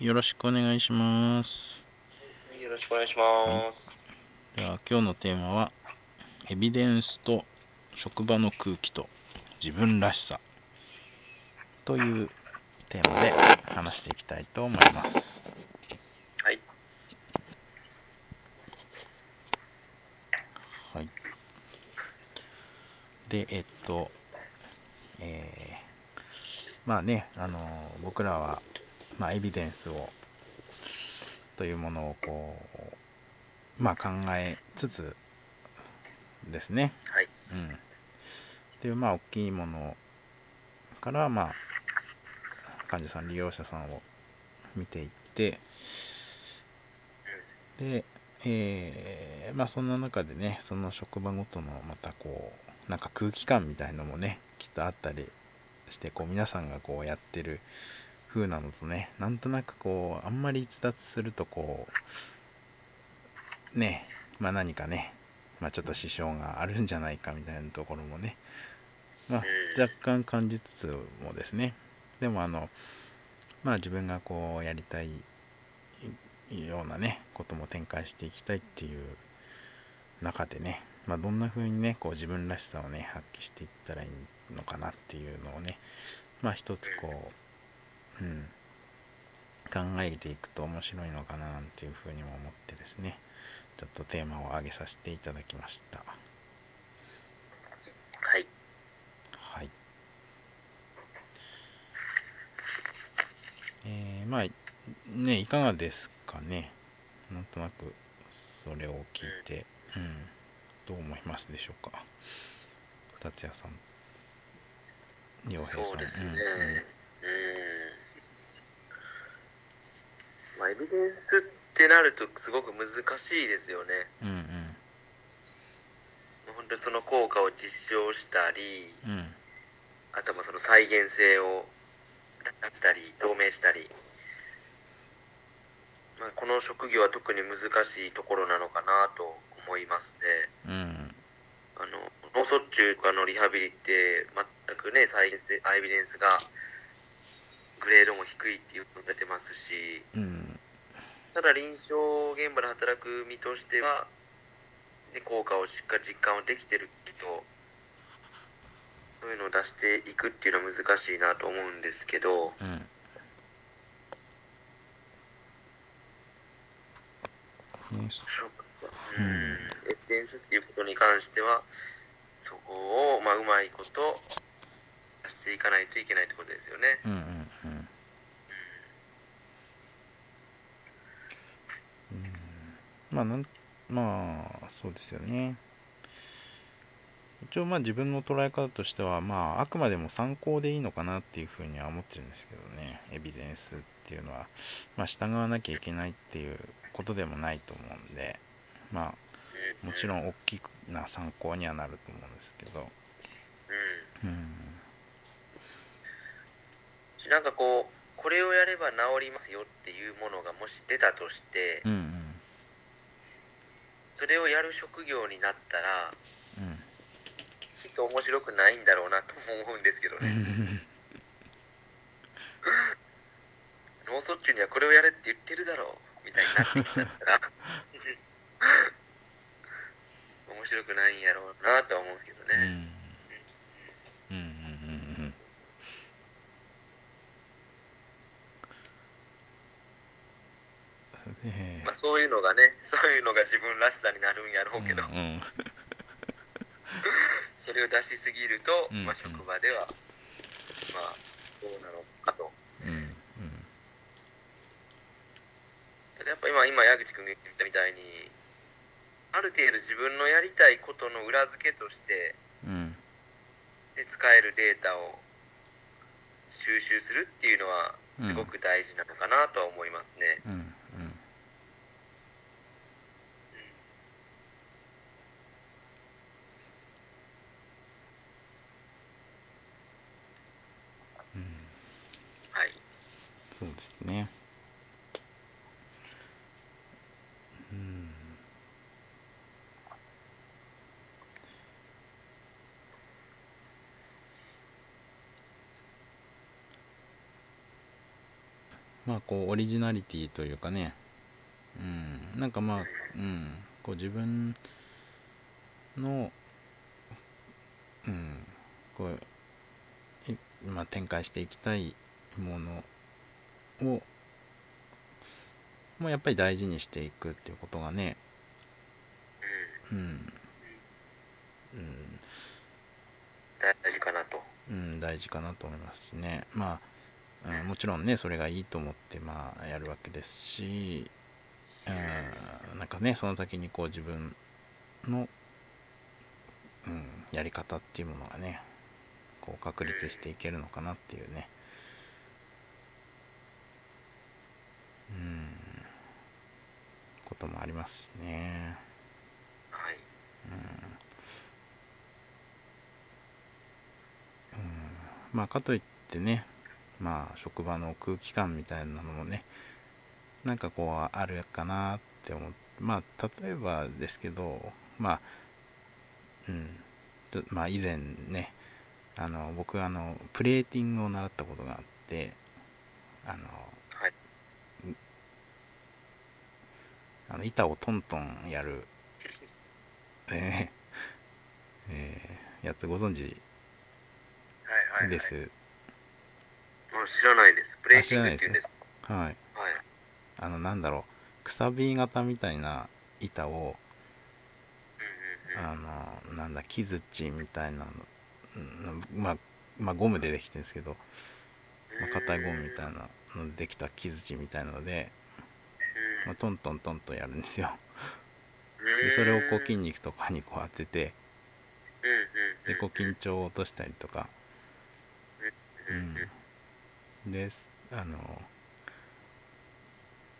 よろしくお願いします。よろしくお願いします。では今日のテーマはエビデンスと職場の空気と自分らしさというテーマで話していきたいと思います。はい。はい。で、えっと、えーまあね、あの僕らは、まあ、エビデンスをというものをこう、まあ、考えつつですね、はい。うん。っていう、まあ、大きいものから、まあ、患者さん、利用者さんを見ていって、で、えーまあ、そんな中でね、その職場ごとの、またこう、なんか空気感みたいのもね、きっとあったりして、こう、皆さんがこうやってる風なのとね、なんとなくこう、あんまり逸脱すると、こう、ね、まあ何かね、まあちょっと支障があるんじゃないかみたいなところもね、まあうん。若干感じつつもですね、でもあの、まあ自分がこうやりたいようなね、ことも展開していきたいっていう中でね、まあどんな風にね、こう自分らしさをね、発揮していったらいいのかなっていうのをね、まあ一つこう、うん、考えていくと面白いのかななんていうふうにも思ってですね、ちょっとテーマを挙げさせていただきました。はい。はい。えー、まあ、ね、いかがですかね。なんとなく、それを聞いて、うん、どう思いますでしょうか。達也さん、洋平さん。そうですね。んうん。まあ、エビデンスってなるとすごく難しいですよね。うん、うん、本当にその効果を実証したり、うん、うん、あとはまあその再現性を出したり、証明したり。まあ、この職業は特に難しいところなのかなと思いますね。うん、あの脳卒中とかのリハビリって全くね再現性エビデンスがグレードも低いって言われてますしうん、ただ臨床現場で働く身としては、ね、効果をしっかり実感はできてるけどそういうのを出していくっていうのは難しいなと思うんですけどうん、うん。エビデンスっていうことに関してはそこを、まあ、うまいこと出していかないといけないってことですよね。うんうんうん。うん。まあなんまあそうですよね。一応まあ自分の捉え方としてはまああくまでも参考でいいのかなっていうふうには思ってるんですけどね。エビデンスっていうのは。まあ従わなきゃいけないっていうことでもないと思うんで。まあもちろん大きな参考にはなると思うんですけど。うん。うんなんかこう、これをやれば治りますよっていうものがもし出たとしてう、んそれをやる職業になったら、うんうんきっと面白くないんだろうなとも思うんですけどうね。ん脳卒中にはこれをやれって言ってるだろうみたいになってきちゃったら、面白くないんやろうなとは思うんですけどね。うんうんうんうんうんねまあそういうのがね、そういうのが自分らしさになるんやろうけど、うんうん。それを出しすぎると、うんまあ職場では、まあ、どうなのかと。うんただやっぱ今、今、矢口君が言ったみたいに、ある程度自分のやりたいことの裏付けとして、うん。で使えるデータを収集するっていうのは、すごく大事なのかなとは思いますね。うんうんうんはい。そうですね。うん。まあこうオリジナリティというかね。うん。なんかまあうん。こう自分のうん。こうまあ展開していきたいものをもうやっぱり大事にしていくっていうことがね。うん。うん。大事かなと。うん、大事かなと思いますしね、まあ、うん、もちろんね、それがいいと思って、まあ、やるわけですし、うん、なんかね、その先にこう自分の、うん、やり方っていうものがね、こう確立していけるのかなっていうね、うん、こともありますしね。はい。うん。うん。まあかといってねまあ職場の空気感みたいなのもねなんかこうあるかなって思ってまあ例えばですけどまあうん。とまあ以前ねあの僕あのプレーティングを習ったことがあってあのはい。あの板をトントンやる、えーえーやつご存知？はいはい、はい。です。あ知らないです。プレイティングって言うんですかはい。はい。あの、なんだろう、くさび型みたいな板を、うんうんうん。あの、なんだ、木槌みたいなの、うんまあ、まあ、ゴムでできてるんですけど、まあ、硬いゴムみたいなのでできた木槌みたいなので、まあ、トントントンとやるんですよ。で、それをこう筋肉とかにこう当てて。で、こう緊張を落としたりとか、うん。で、あの、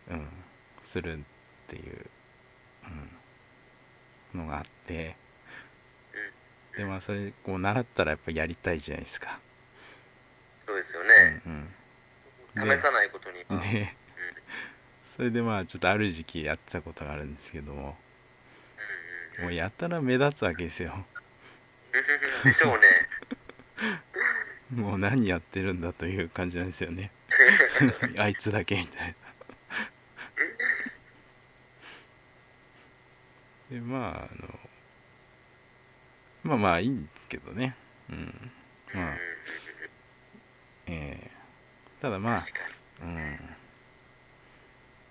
うん、するっていう、うん、のがあって、で、まあ、それ、こう、習ったらやっぱやりたいじゃないですか。そうですようんね。うん。試さないことにでそれでまあ、ちょっとある時期やってたことがあるんですけども。もうやたら目立つわけですよ。でしょうね。もう何やってるんだという感じなんですよね。あいつだけみたいな。で、まあ、あの、まあまあいいんですけどね。うん。まあ、ええただまあ。うん。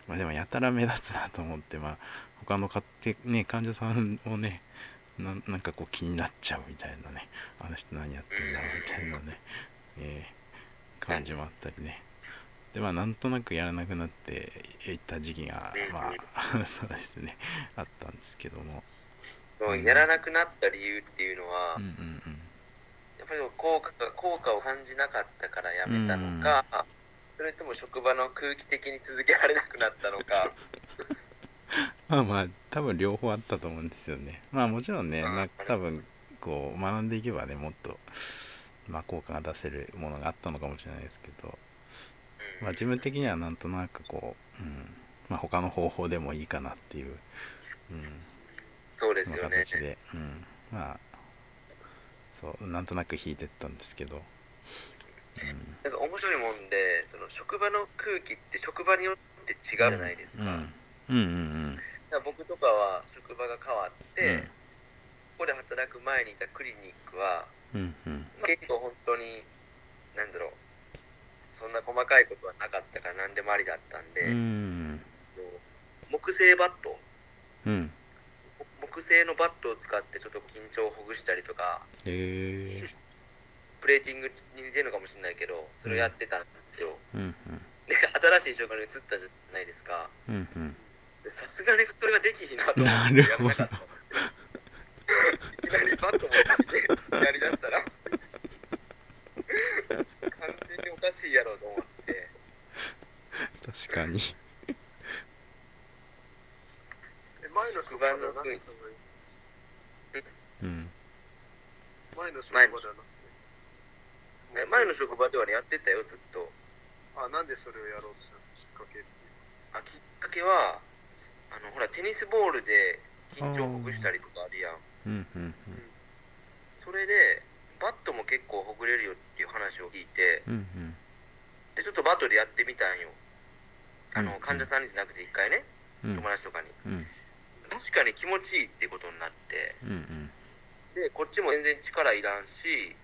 まあでもやたら目立つなと思って、まあ、他のかって、ね、患者さんをね、ななんかこう気になっちゃうみたいなね、あの人何やってんだろうみたいなね、えー感じもあったりね。で、まあなんとなくやらなくなっていった時期が、まあ、そうですね、あったんですけども。そうやらなくなった理由っていうのは、うんうんやっぱり効果効果を感じなかったからやめたのか、それとも職場の空気的に続けられなくなったのか、まあまあ、多分両方あったと思うんですよね。まあもちろんね、うんな多分こう学んでいけばね、もっと、まあ、効果が出せるものがあったのかもしれないですけど、うん。まあ、自分的にはなんとなくこう、うん。まあ、他の方法でもいいかなっていう、うん、まあそうですよね。形で、うん、まあそうなんとなく引いてったんですけど、うん、なんか面白いもんで、その職場の空気って職場によって違うじゃないですか。うん、うんうんだから僕とかは職場が変わって、うん。ここで働く前にいたクリニックは、うんうん。結構本当に、なんだろう、そんな細かいことはなかったから何でもありだったんで、うん。木製バット、うん。木製のバットを使ってちょっと緊張をほぐしたりとか、へえプレーティングに似てるのかもしれないけど、それをやってたんですよ。うんで、新しい職場に移ったじゃないですか。さすがにそれができひんなと思ってなるほどやらなかった。んですよ。いきなりバット持ってきてやりだしたら、完全におかしいやろうと思って、確かに。え前の職場では何でそのうん。前の職場ではなくて前の職場ではね、やってたよ、ずっと。あなんでそれをやろうとしたのきっかけっていうあきっかけは、あの、ほら、テニスボールで緊張ほぐしたりとかあるやん。うんうんそれで、バットも結構ほぐれるよっていう話を聞いて、うんうんで、ちょっとバットでやってみたんよ。あの、患者さんにじゃなくて一回ね、うん友達とかに。うん確かに気持ちいいってことになって、うんうんで、こっちも全然力いらんし、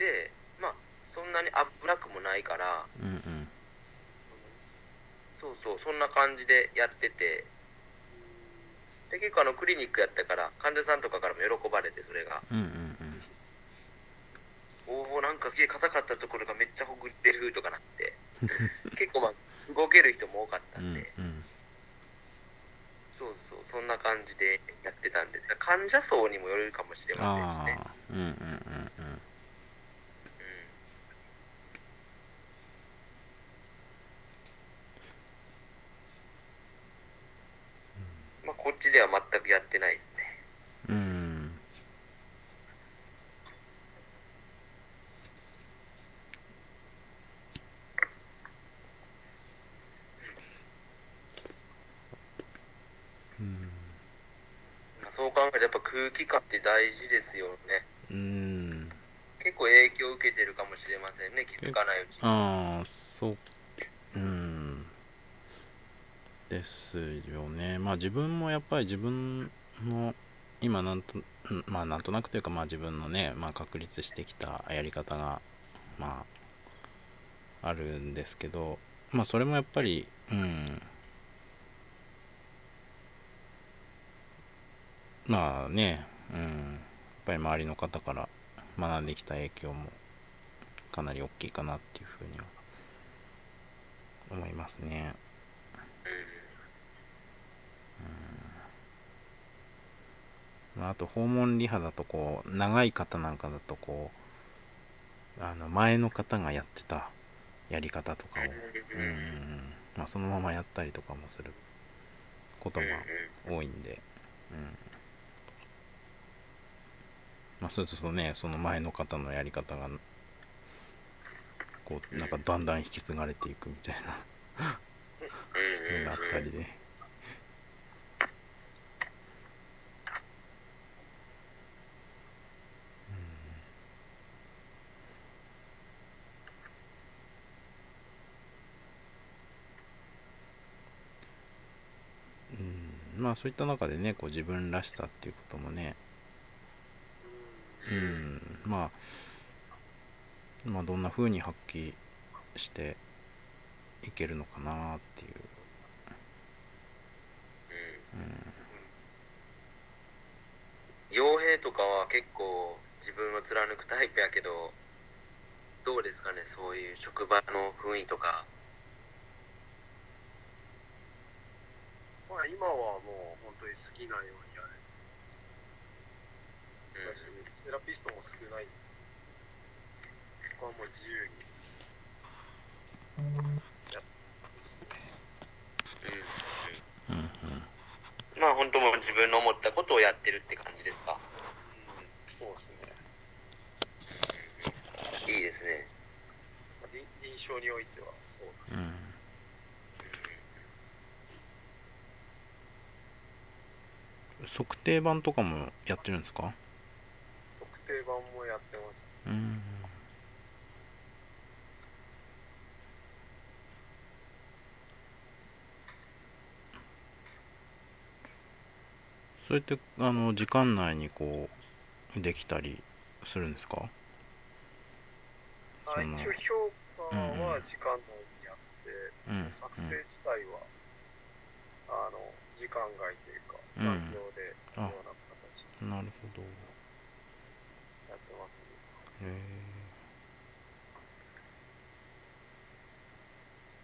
で、まあ、そんなに危なくもないから、うんうん。そうそう、そんな感じでやってて、で、結構あの、クリニックやったから、患者さんとかからも喜ばれて、それが。うんうんおおなんかすげえ硬かったところがめっちゃほぐれるとかなって、結構まあ、動ける人も多かったうんんで、うんそうそう、そんな感じでやってたんですが、患者層にもよるかもしれませんしね。うんうんうんうんうんまあ、こっちでは全くやってないですね。うんうんまあ、そう考えるとやっぱ空気感って大事ですよね。うん結構影響を受けてるかもしれませんね、気づかないうちに。ああそううんですよね。まあ自分もやっぱり自分の今なんとまあなんとなくというかまあ自分のね、まあ、確立してきたやり方がまああるんですけどまあそれもやっぱりうん。まあねうん。やっぱり周りの方から学んできた影響もかなり大きいかなっていうふうには思いますね。まあ、あと訪問リハだとこう長い方なんかだとこうあの前の方がやってたやり方とかを、うんまあ、そのままやったりとかもすることも多いんで、うん。まあ、そうするとねその前の方のやり方がこうなんかだんだん引き継がれていくみたいな。のがあったりで。うん、まあそういった中でねこう自分らしさっていうこともね、うん、まあまあどんな風に発揮していけるのかなっていう、傭兵とかは結構自分を貫くタイプやけど、どうですかね、そういう職場の雰囲気とか。まあ今はもう本当に好きなようにやる。セラピストも少ない。ここはもう自由にやってますね。うんうんうんまあ本当もう自分の思ったことをやってるって感じですか？うん、そうですね。いいですね。まあ臨臨床においてはそうです。うん測定版とかもやってるんですか？特定版もやってます。うん。それってあの時間内にこうできたりするんですか？あ一応評価は時間内にやって、うん。その作成自体は、あの時間外というか、うん残業であような形でなるほどやってますね。へ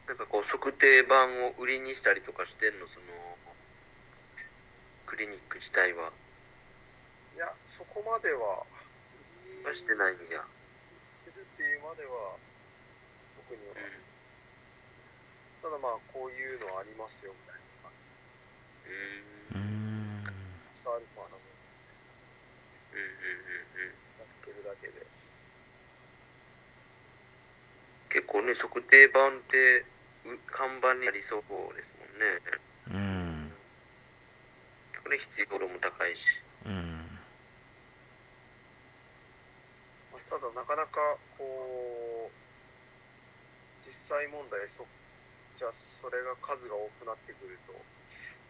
なんかこう測定版を売りにしたりとかしてんの、その、クリニック自体は。いや、そこまでは、はしてないんや。するっていうまでは、特には、うん。ただまあ、こういうのありますよ、みたいうーんスアルファの部分うんうんうんうん。やってるだけで。結構ね、測定版って、う看板になりそうですもんね。うんこれ必要度も高いし。うんまあ、ただ、なかなか、こう、実際問題、測じゃあそれが数が多くなってくると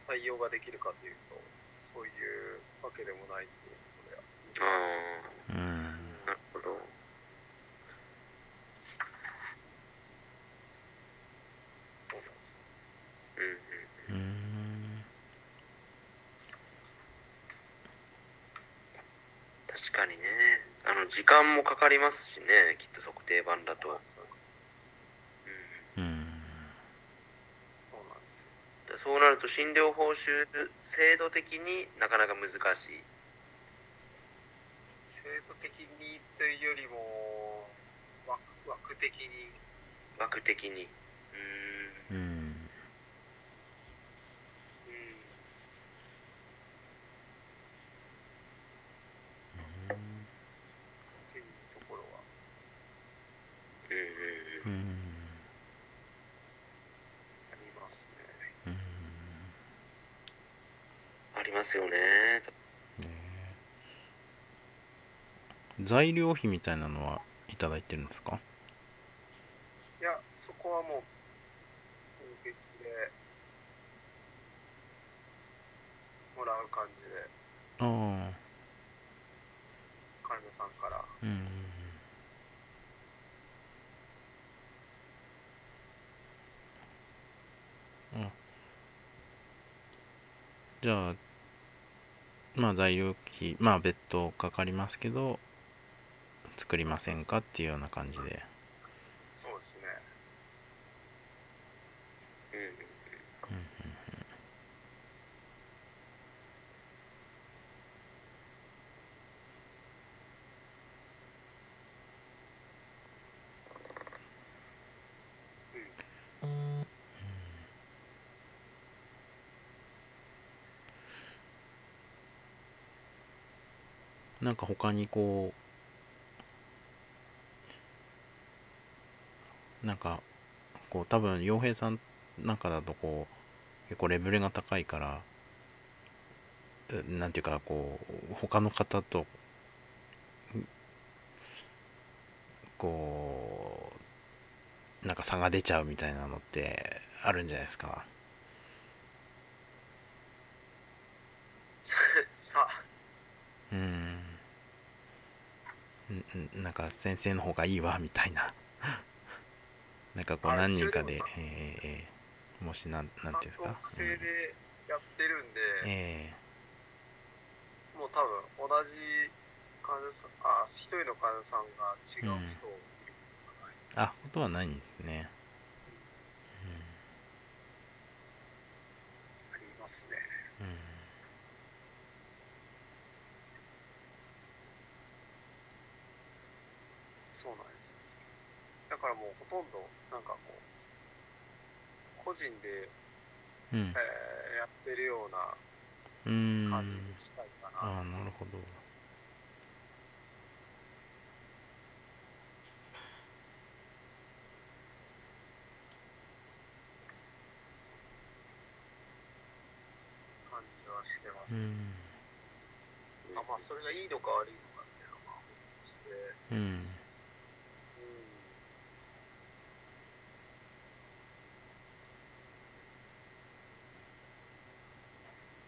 対応ができるかというとそういうわけでもないっていうことであうんあ、なるほど。そうなんですようんうん。うん確かにね。あの、時間もかかりますしね、きっと測定版だと。うんうんそうなんですよでそうなると診療報酬制度的になかなか難しい。制度的にというよりも枠枠的に枠的に。うんっていうところはうんうんうん。うんありますねうんありますよね。ね材料費みたいなのはいただいてるんですか？いやそこはもう別でもらう感じで。ああ。患者さんから。うん。あじゃあまあ材料費まあ別途かかりますけど作りませんかっていうような感じで。そうですね。うん。なんか他にこうなんかこう多分洋平さんなんかだとこう結構レベルが高いからうなんていうかこう他の方とこうなんか差が出ちゃうみたいなのってあるんじゃないですか。さ。あうんんん。なんか先生の方がいいわみたいな。なんかこうあ何人かでえーえー。もしなんなんていうんですか？担当制でやってるんで、うん。えもう多分同じ患者さんあ一人の患者さんが違う人を見ることがない、ー、あことはないんですね、ありますねうんうんそうなんですよ。だからもうほとんどなんかこう個人で、うん。えーやってるような感じに近いかな、ああなるほど。感じはしてます、うん。あまあそれがいいのか悪いのかっていうのは別として。うんうん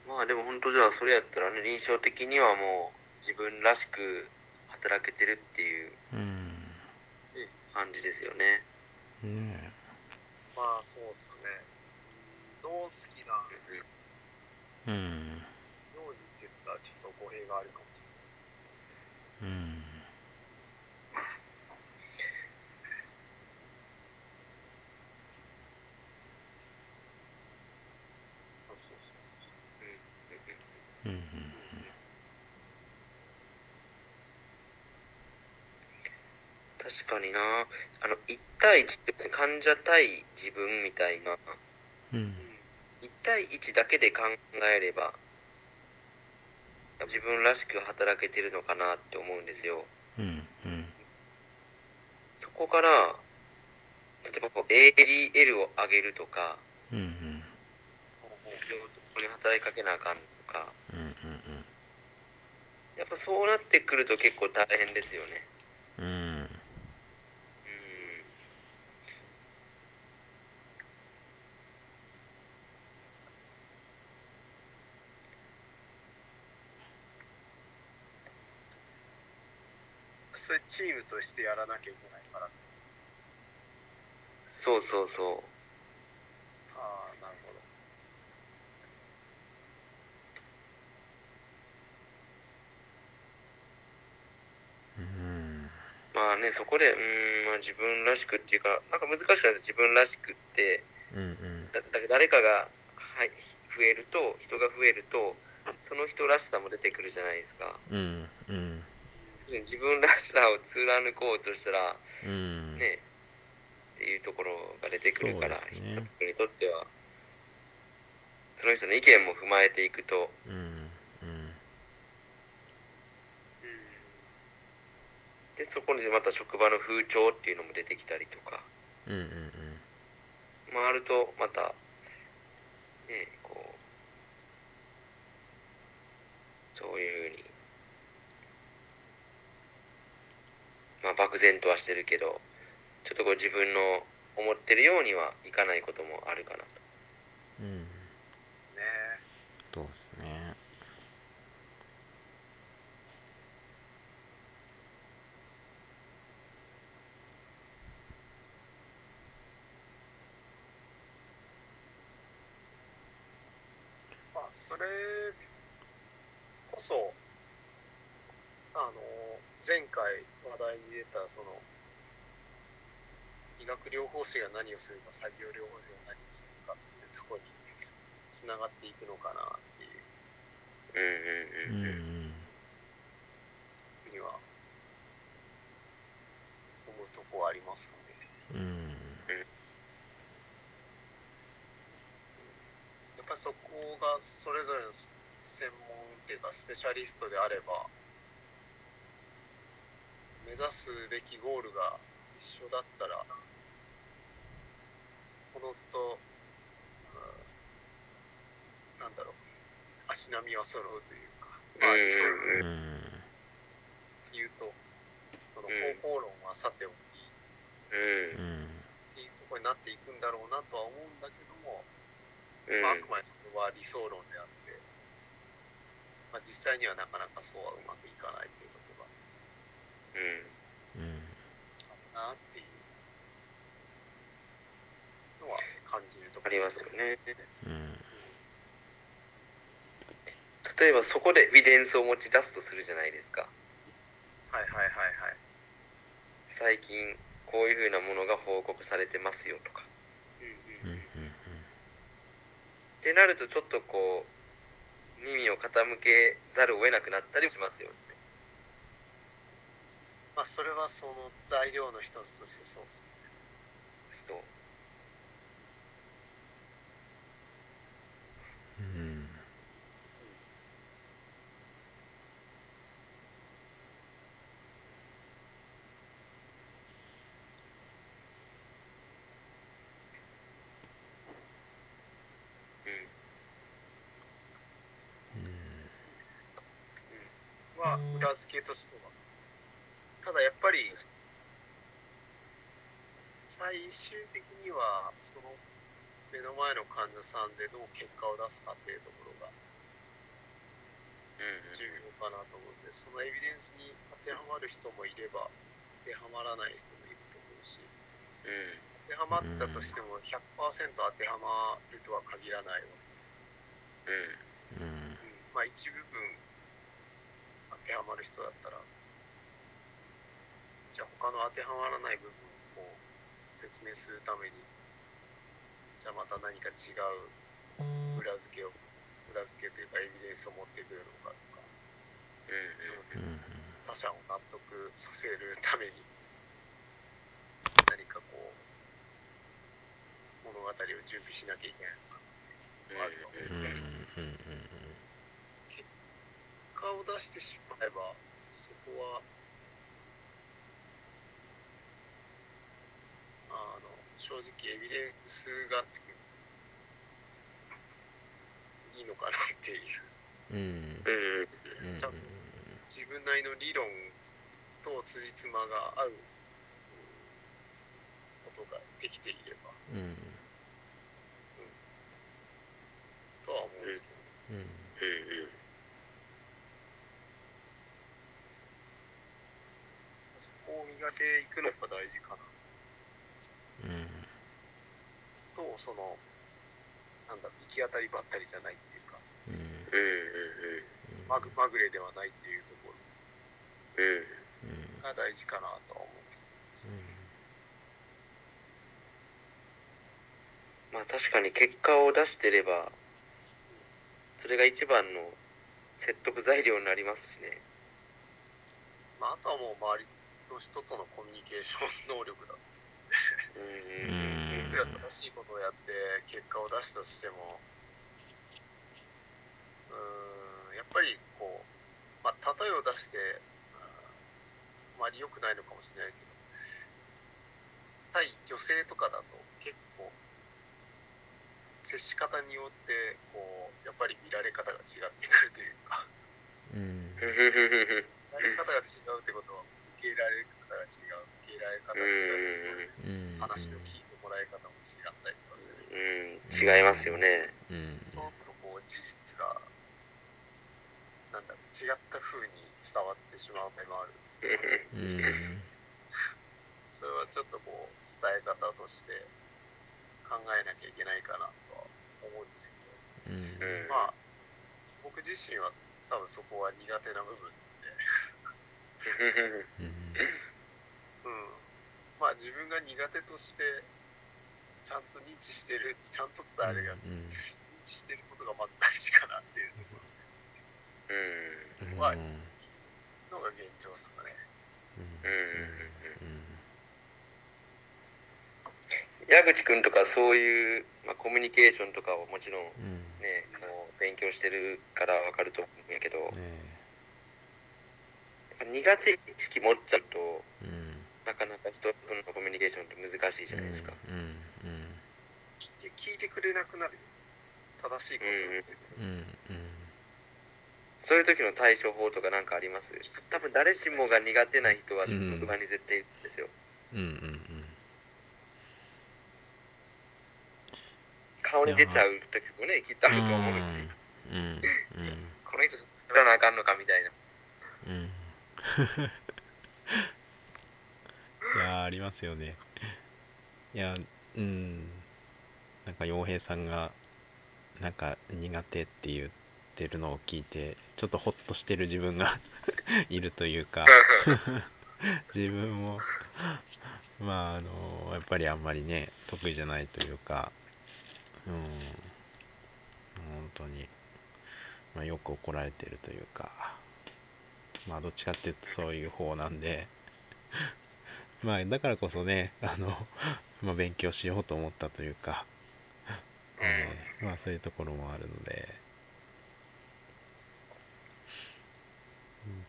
まあでも本当じゃあそれやったらね、臨床的にはもう自分らしく働けてるっていううん。感じですよね。ねまあそうっすね。脳好きなえうん。ようにって言ったらちょっと語弊があるかもしれないですけど。うんそうそうそううんうんうん確かにな。あの、1対1って別に患者対自分みたいな、うん。1対1だけで考えれば、自分らしく働けてるのかなって思うんですよ。うんうん。そこから、例えばこう ADL を上げるとか、うんうん。病棟に働きかけなあかんとか、うんうん。やっぱそうなってくると結構大変ですよね。うんうんうん。それチームとしてやらなきゃいけないからって。そうそうそう。ああ、なるほど。うんまあね、そこで、うーん、まあ自分らしくっていうか、なんか難しくないです自分らしくって、うんうんだだ誰かが、はい、増えると、人が増えると、その人らしさも出てくるじゃないですか。うんうん自分らしさを貫こうとしたら、うん。ね、っていうところが出てくるから、ね。人にとっては、その人の意見も踏まえていくと、うんうん。うん。で、そこにまた職場の風潮っていうのも出てきたりとか、うんうんうん。回ると、また、ね、こう、そういうふうに、まあ、漠然とはしてるけど、ちょっとこう自分の思ってるようにはいかないこともあるかなと。うんですね。そうですねまあ、それこそ、あの、前回話題に出た、その、理学療法士が何をするか、作業療法士が何をするかっていうところにつながっていくのかなっていう。うんうんうん。ふうには思うとこはありますかね。うん。やっぱりそこがそれぞれの専門っていうかスペシャリストであれば目指すべきゴールが一緒だったらおのずと、うんなんだろう足並みは揃うというかまあうん。理想う言うとそのうん方法論はさておきうん。うんっていうところになっていくんだろうなとは思うんだけどもうん。まあ、あくまでそれは理想論であって、まあ、実際にはなかなかそうはうまくいかないっていううん。うん。あるなっていうのは感じるところありますよね。うん。例えばそこでエビデンスを持ち出すとするじゃないですか。はいはいはいはい。最近こういうふうなものが報告されてますよとか。うん。うん。うん。ってなるとちょっとこう耳を傾けざるを得なくなったりしますよね。まあそれはその材料の一つとしてそうですね。そううん。うん。は裏付けとしては。ただやっぱり最終的にはその目の前の患者さんでどう結果を出すかっていうところがうん重要かなと思うんで、そのエビデンスに当てはまる人もいれば、当てはまらない人もいると思うし、うん当てはまったとしても100%当てはまるとは限らないわけ。うん、まあ一部分当てはまる人だったら、じゃあ他の当てはまらない部分を説明するために、じゃあまた何か違う裏付けを、裏付けというかエビデンスを持ってくるのかとか、うんうん他者を納得させるために何かこう物語を準備しなきゃいけないのかなっていうのがあると思うんうんですけど、うん。結果を出してしまえばそこはあの正直エビデンスがいいのかなっていううん。うん。うん。ちゃん。と自分なりの理論と辻褄が合うことができていればうん。とは思うん。ですけど、うん。うん。そこを磨けていくのが大事かなとそのなんだろう行き当たりばったりじゃないっていうか。うん。まぐまぐれではないっていうところ。が大事かなとは思うんですまあ確かに結果を出してればそれが一番の説得材料になりますしね。まあ、あとはもう周りの人とのコミュニケーション能力だといくら正しいことをやって結果を出したとしてもうーんやっぱりこう、まあ、例えを出してあまり良くないのかもしれないけど対女性とかだと結構接し方によってこうやっぱり見られ方が違ってくるというか。うん。うん。見られ方が違うってことは受け入れられ方が違う受け入れられ方が違うしうん。話を聞いてもらい方も違ったりとかするうん。違いますよねうん。そうとこう事実がなん。だろう違った風に伝わってしまう場合もあるうん。それはちょっとこう伝え方として考えなきゃいけないかなとは思うん。ですけどうん。まあ僕自身は多分そこは苦手な部分でまあ自分が苦手としてちゃんと認知してるちゃんとってあれがうん認知してることがまず大事かなっていうとこうんうん。まあろのが現状ですかね。矢口くんとかそういう、まあ、コミュニケーションとかをもちろんうん。ねもう勉強してるからわかると思うんやけど、ね苦手意識持っちゃうとうんなかなか人とのコミュニケーションって難しいじゃないですか、うんうん聞いて聞いてくれなくなるよ。正しいことを言って。てうんうん。そういう時の対処法とかなんかあります？多分誰しもが苦手な人は職場に絶対いるんですよ、うんうん顔に出ちゃう時もねきっとあると思うし、うんうんこの人作らなあかんのかみたいな。うんいやありますよね。いやうん。なんか洋平さんがなんか苦手って言ってるのを聞いてちょっとホッとしてる自分が いるというか 自分もまああのやっぱりあんまりね得意じゃないというかうん。本当に、まあ、よく怒られてるというかまあどっちかっていうとそういう方なんでまあだからこそねあの、まあ、勉強しようと思ったというか、えーまあそういうところもあるので、うん。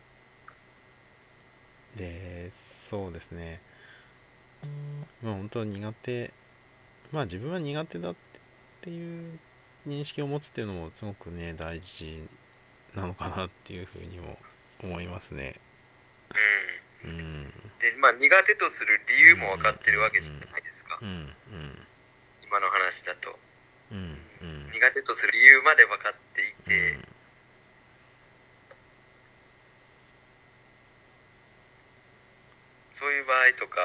でそうですね。まあ本当苦手。まあ自分は苦手だっていう認識を持つっていうのもすごくね大事なのかなっていうふうにも思いますね。うんうんでまあ苦手とする理由も分かってるわけじゃないですか、うん。うん。今の話だと。うん。うん。苦手とする理由まで分かっていて、そういう場合とか、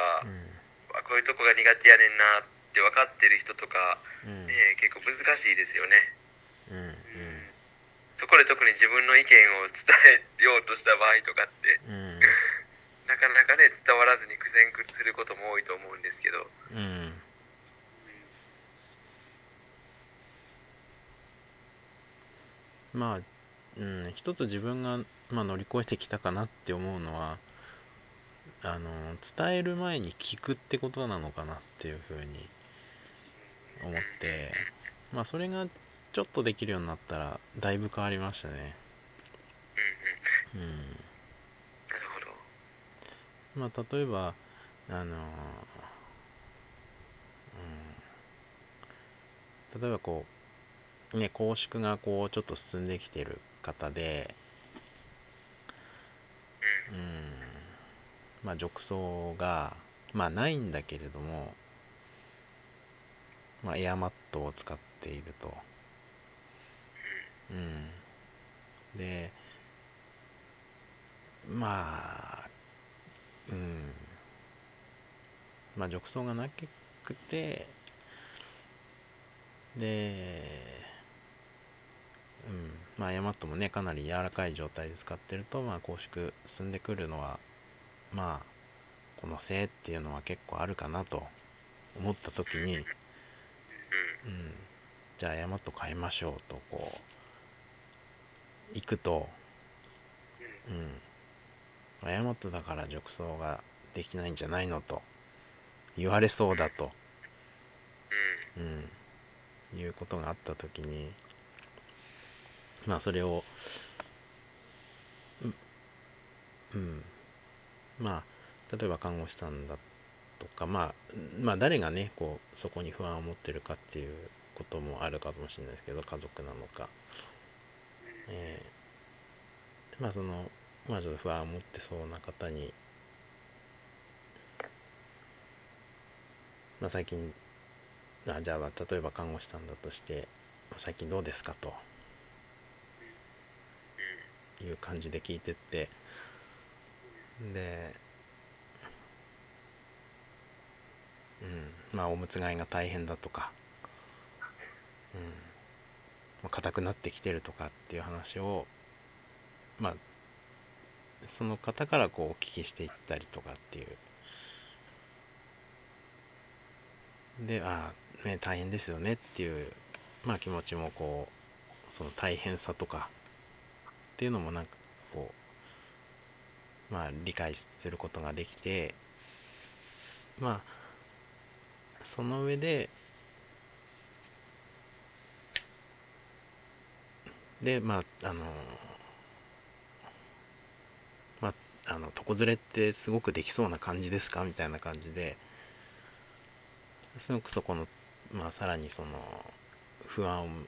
あこういうとこが苦手やねんなって分かってる人とか、うん。うんね、結構難しいですよね。うん。そこで特に自分の意見を伝えようとした場合とかって。うんなかなかね伝わらずに苦戦することも多いと思うんですけど。うん。まあ、うん、一つ自分が、まあ、乗り越えてきたかなって思うのはあの伝える前に聞くってことなのかなっていうふうに思ってまあそれがちょっとできるようになったらだいぶ変わりましたね。うんまあ例えばあのうん。例えばこうね公縮がこうちょっと進んできてる方でうん。まあ褥瘡がまあないんだけれどもまあエアマットを使っていると。うん。でまあうん。まあ褥瘡がなくてでうん。まあヤマトもねかなり柔らかい状態で使ってるとまあ拘縮進んでくるのはまあこのせいっていうのは結構あるかなと思った時に、うん、じゃあヤマト変えましょうとこう行くと、うん、ヤマトだから褥瘡ができないんじゃないのと言われそうだと、うん、いうことがあった時にまあそれをうん、まあ例えば看護師さんだとか、まあ、まあ誰がねこうそこに不安を持ってるかっていうこともあるかもしれないですけど家族なのか、えー、まあそのまあちょっと不安を持ってそうな方にまあ、最近あじゃあ例えば看護師さんだとして最近どうですかという感じで聞いてってでうんまあおむつ替えが大変だとかうん硬くなってきてるとかっていう話をまあその方からこうお聞きしていったりとかっていう。でああね大変ですよねっていうまあ気持ちもこうその大変さとかっていうのもなんかこうまあ理解することができてまあその上ででまああのまああの床ずれってすごくできそうな感じですか？みたいな感じで。すごくそこのまあさらにその不安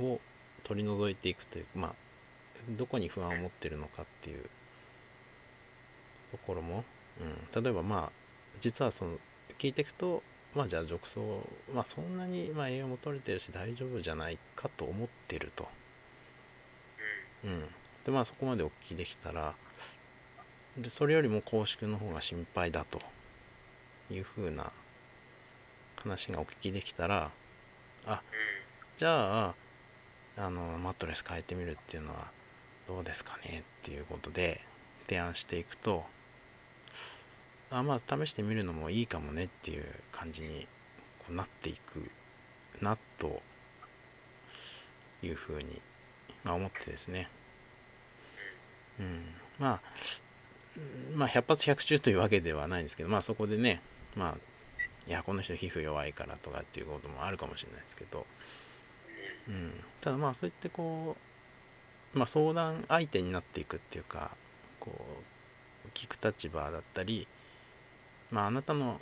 を取り除いていくというまあどこに不安を持ってるのかっていうところも、うん、例えばまあ実はその聞いていくとまあじゃあ褥瘡まあそんなにまあ栄養も取れてるし大丈夫じゃないかと思ってると、うん、でまあそこまでお聞きできたらでそれよりも公式の方が心配だと。いうふうな話がお聞きできたらあじゃああのマットレス変えてみるっていうのはどうですかね？っていうことで提案していくとあまあ試してみるのもいいかもねっていう感じにこうなっていくなというふうに、まあ、思ってですねうん。まあまあ百発百中というわけではないんですけどまあそこでねまあいやこの人皮膚弱いからとかっていうこともあるかもしれないですけど、うん、ただまあそうやってこう、まあ、相談相手になっていくっていうかこう聞く立場だったり、まあ、あなたの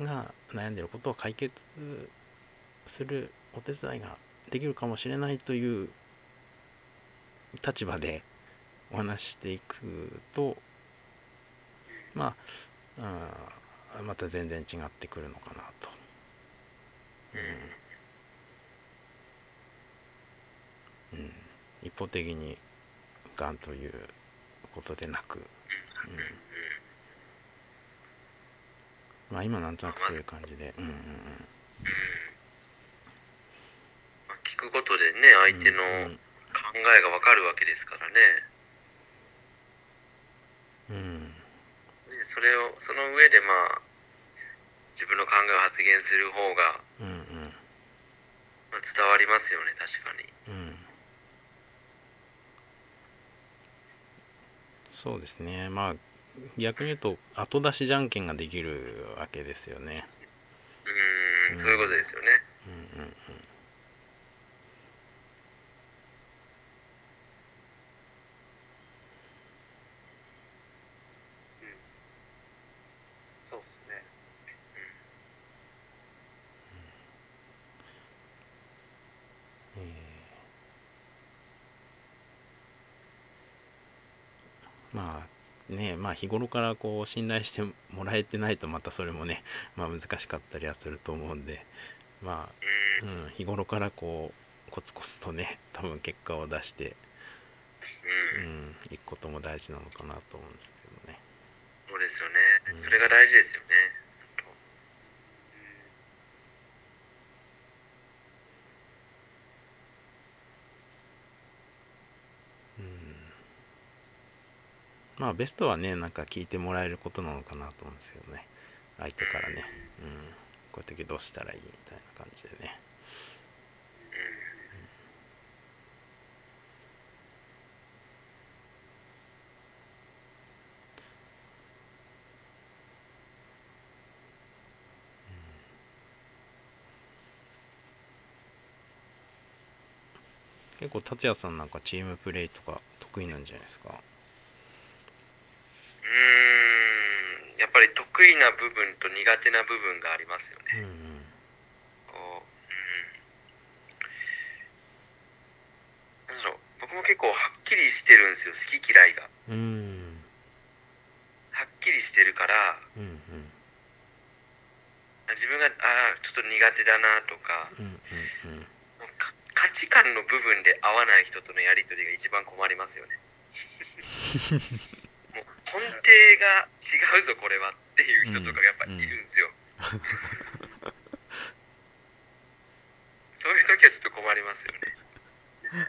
が悩んでることを解決するお手伝いができるかもしれないという立場でお話ししていくとまああまた全然違ってくるのかなと。うん、うん、一方的にがんということでなく、うん、まあ今なんとなくそういう感じで、うんうんうん。聞くことでね、相手の考えがわかるわけですからね。うん。それを、その上でまあ、自分の考えを発言する方が、うんうんまあ、伝わりますよね、確かに。うん。そうですね。まあ、逆に言うと、後出しじゃんけんができるわけですよね。うん、そういうことですよね。うんうんうん。まあね、まあ日頃からこう信頼してもらえてないとまたそれもね、まあ難しかったりはすると思うんで、まあ、うん、日頃からこう、コツコツとね、多分結果を出して、うん、いくことも大事なのかなと思うんですけどね。そうですよねう。んそれが大事ですよね。本当うんまあベストはねなんか聞いてもらえることなのかなと思うんですけどね。相手からね、うん、こういう時どうしたらいいみたいな感じでね。結構達也さんなんかチームプレーとか得意なんじゃないですかうーん、やっぱり得意な部分と苦手な部分がありますよね。うんこううん。なんだろう、僕も結構はっきりしてるんですよ、好き嫌いが。うんうんはっきりしてるから、うんうん自分が、ああ、ちょっと苦手だなとか、うんうんうん価値観の部分で合わない人とのやりとりが一番困りますよね。根底が違うぞ、これはっていう人とかがやっぱいるんですよ。そういう時はちょっと困りますよね。うん。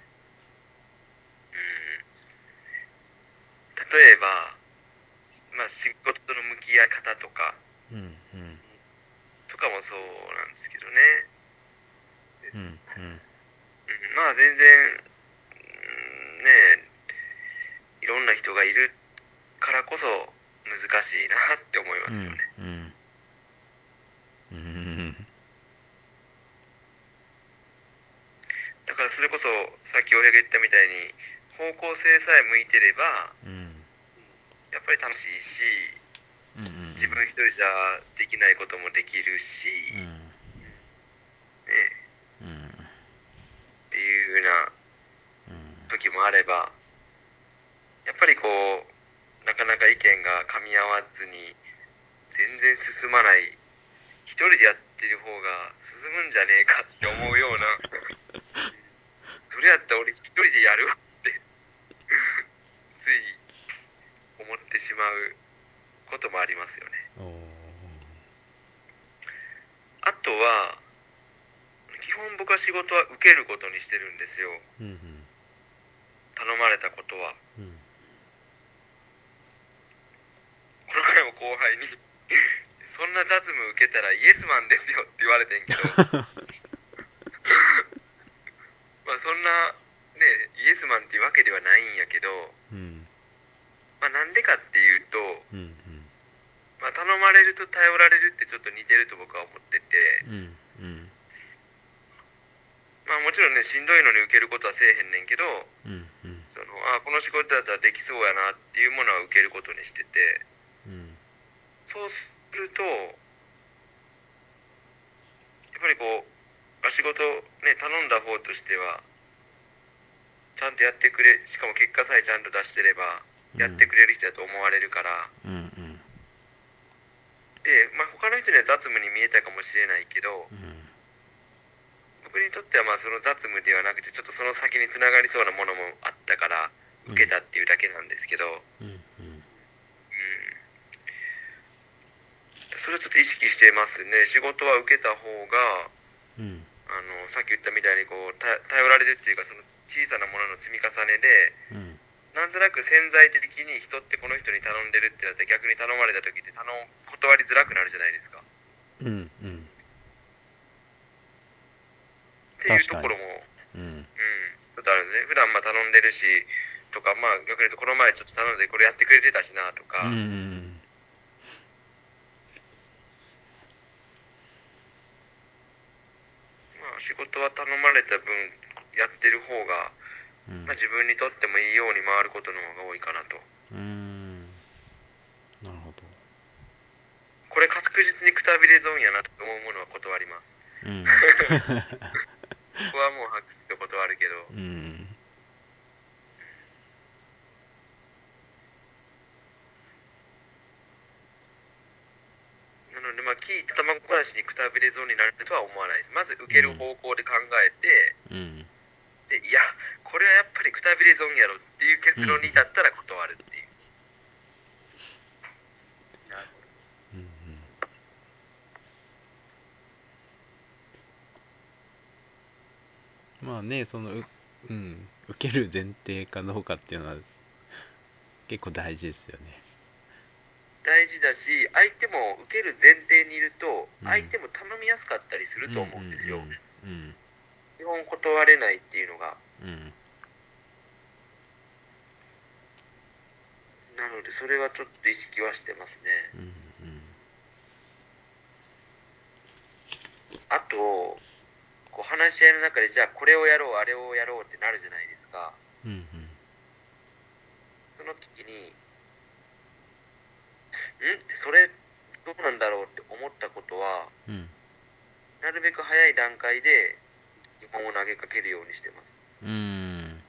例えば、まあ仕事の向き合い方とか、うんうんとかもそうなんですけどね。うんうんうんまあ全然、うんねいろんな人がいるからこそ難しいなって思いますよね。うん。うん。だからそれこそさっき大平が言ったみたいに方向性さえ向いてればうんやっぱり楽しいしうん。うん。自分一人じゃできないこともできるし、うん。ね、うん。っていうふうなうん時もあればやっぱりこうなかなか意見が噛み合わずに全然進まない一人でやってる方が進むんじゃねえかって思うような。それやったら俺一人でやるわって つい思ってしまうこともありますよね。あとは基本僕は仕事は受けることにしてるんですよ。うんうん。頼まれたことは。うんこの前も後輩にそんな雑務受けたらイエスマンですよって言われてんけど。まあそんなねイエスマンっていうわけではないんやけど。うん。まあなんでかっていうと、うんうん。まあ、頼まれると頼られるってちょっと似てると僕は思ってて。うんうん。まあもちろんねしんどいのに受けることはせえへんねんけどうんうん。そのあこの仕事だったらできそうやなっていうものは受けることにしてて。うんそうすると、やっぱりこう、あ仕事ね、頼んだ方としては、ちゃんとやってくれ、しかも結果さえちゃんと出してれば、やってくれる人だと思われるから、うんうん。で、まあ他の人には雑務に見えたかもしれないけど、うん。僕にとってはまあその雑務ではなくて、ちょっとその先につながりそうなものもあったから、受けたっていうだけなんですけど、うんうんうんそれをちょっと意識してますね。仕事は受けた方が、うん。あのさっき言ったみたいにこうた頼られるっていうかその小さなものの積み重ねでうん。なんとなく潜在的に人ってこの人に頼んでるってなって逆に頼まれた時って頼む断りづらくなるじゃないですか。っうんうん。ていうところも、うん。うん、ちょっとあるんですね。普段まあ頼んでるしとかまあ逆に言うとこの前ちょっと頼んでこれやってくれてたしなとか、うんうんまあ仕事は頼まれた分やってる方が、うん。まあ、自分にとってもいいように回ることの方が多いかなと。うん。なるほど。これ確実にくたびれ損やなと思うものは断ります。うん。ここはもうはっきりと断るけど。うんいった卵返しにくたびれ損になるとは思わないです。まず受ける方向で考えて、うん、でいやこれはやっぱりくたびれ損やろっていう結論に至ったら断るっていう、うん、まあねそのう、うん、受ける前提かどうかっていうのは結構大事ですよね。大事だし相手も受ける前提にいるとうん。相手も頼みやすかったりすると思うんですよ、うん基本断れないっていうのが。うん。うんなのでそれはちょっと意識はしてますね。うんうん。あとこう話し合いの中でじゃあこれをやろうあれをやろうってなるじゃないですか。うんうん。その時にんってそれどうなんだろうって思ったことはうん。なるべく早い段階で疑問を投げかけるようにしてます。うん。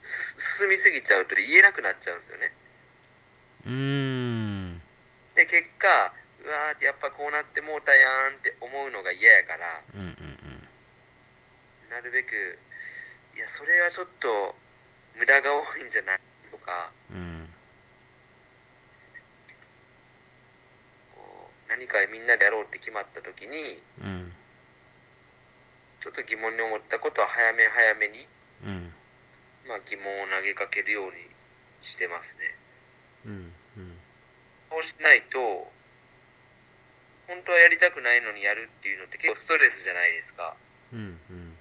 す進みすぎちゃうと言えなくなっちゃうんですよね。うん。で結果うわーってやっぱこうなってもうたやんって思うのが嫌やからうんうん。なるべくいやそれはちょっと無駄が多いんじゃないとかうんこう何かみんなでやろうって決まった時にうん。ちょっと疑問に思ったことは早め早めに、うん。まあ、疑問を投げかけるようにしてますね。うんうん。そうしないと本当はやりたくないのにやるっていうのって結構ストレスじゃないですか。うんうん。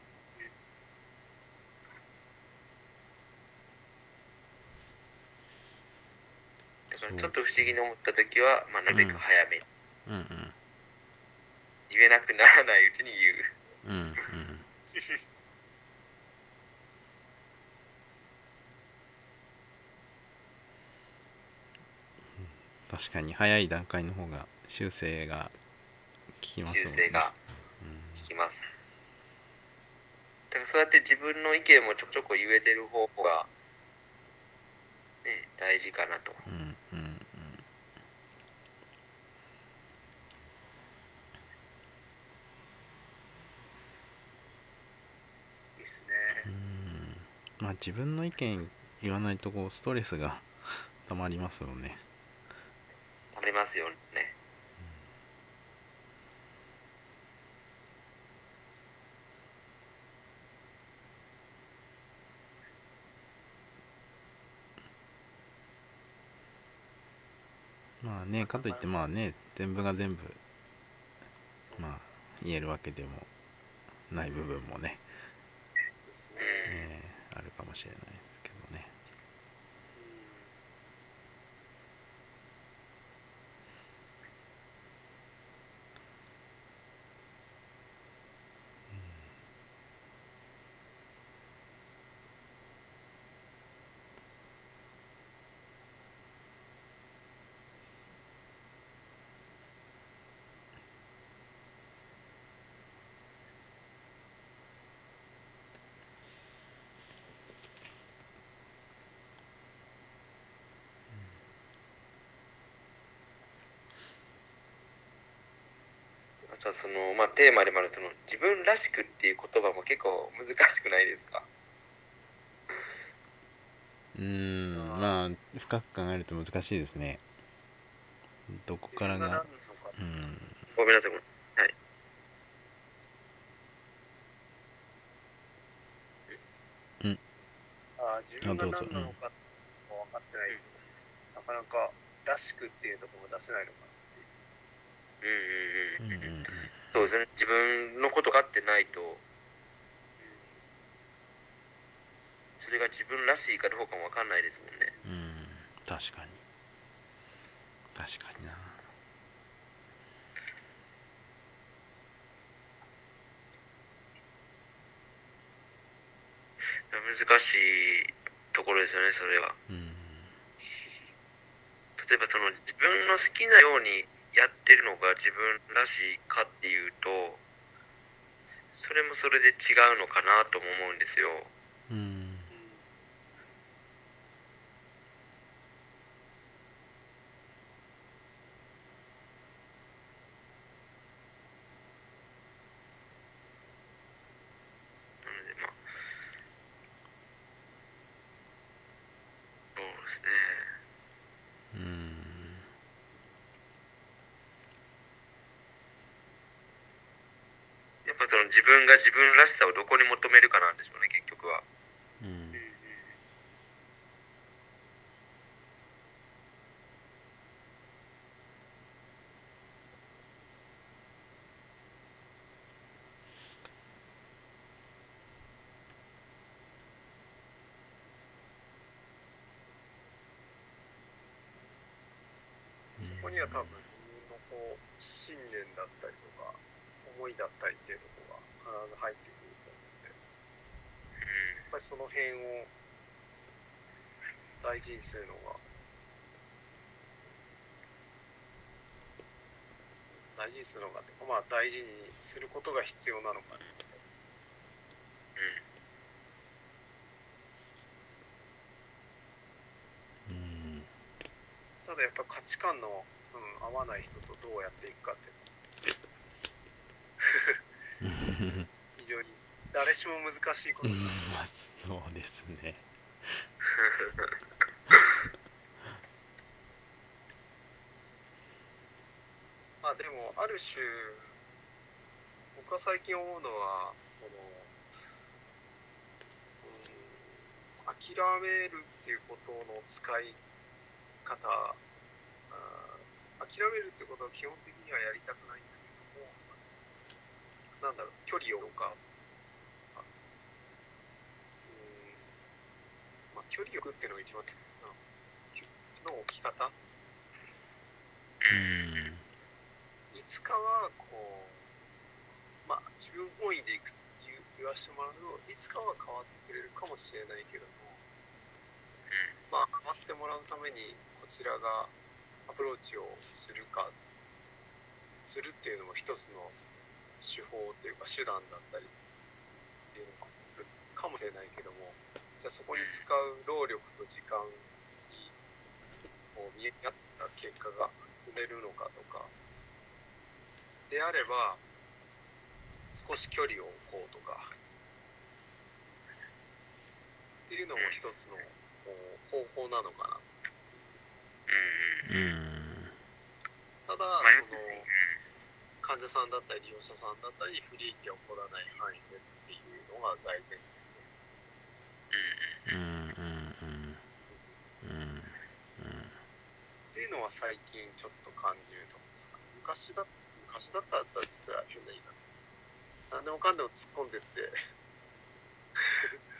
だからちょっと不思議に思った時は、まあ、なるべく早めに、うんうん。言えなくならないうちに言う。うんうん。確かに早い段階の方が修正が効きますもんね。修正が聞きます。だからそうやって自分の意見もちょこちょこ言えてる方がね大事かなと。うんいいですうね。んまあ自分の意見言わないとこうストレスが溜まりますよねありますよねまあねかといってまあね全部が全部まあ言えるわけでもない部分もね。えーあるかもしれないですけどねあとはそのまあテーマでもあるその自分らしくっていう言葉も結構難しくないですか？うーんまあ深く考えると難しいですね。どこからが。うん。ごめんなさい。はい。あ自分が何なのかも分かってないと、なかなからしくっていうところも出せないのかう。んうんうんん。ううんうんそうですね。自分のことがってないとそれが自分らしいかどうかもわかんないですもんね。うん確かに。確かにな。難しいところですよねそれは。うん。例えばその自分の好きなようにやってるのが自分らしいかっていうとそれもそれで違うのかなとも思うんですようんなのでまあそうですねうんやっぱぱその自分が自分らしさをどこに求めるかなんでしょうね、結局は。うんそこには多分自分のこう信念だったりとか思いだったり入ってくると思うん。でやっぱりその辺を大事にするのが大事にするのがってかまあ大事にすることが必要なのかなとうん。ただやっぱ価値観の、うん、合わない人とどうやっていくかって。う ん非常に誰しも難しいこと。うんだまあそうですね。まあでもある種僕が最近思うのはその、うん、諦めるっていうことの使い方諦めるってことは基本的にはやりたくないんだなんだろう距離をとか。あうんまあ距離を置くっていうのが一番大切なの。置き方。うん。いつかはこう、まあ、自分本位でいく言わせてもらうといつかは変わってくれるかもしれないけども、まあ、変わってもらうためにこちらがアプローチをするかするっていうのも一つの手法というか手段だったりっていうのもあるかもしれないけどもじゃあそこに使う労力と時間にこう見合った結果が生めるのかとかであれば少し距離を置こうとかっていうのも一つの方法なのかなう。ん。うん。ただまあその患者さんだったり利用者さんだったり不利益が起こらない範囲でっていうのが大前提。でうんうんうん。うんっていうのは最近ちょっと感じると思うんですか？昔だ昔だったらつったら変な言い方何でもかんでも突っ込んでって。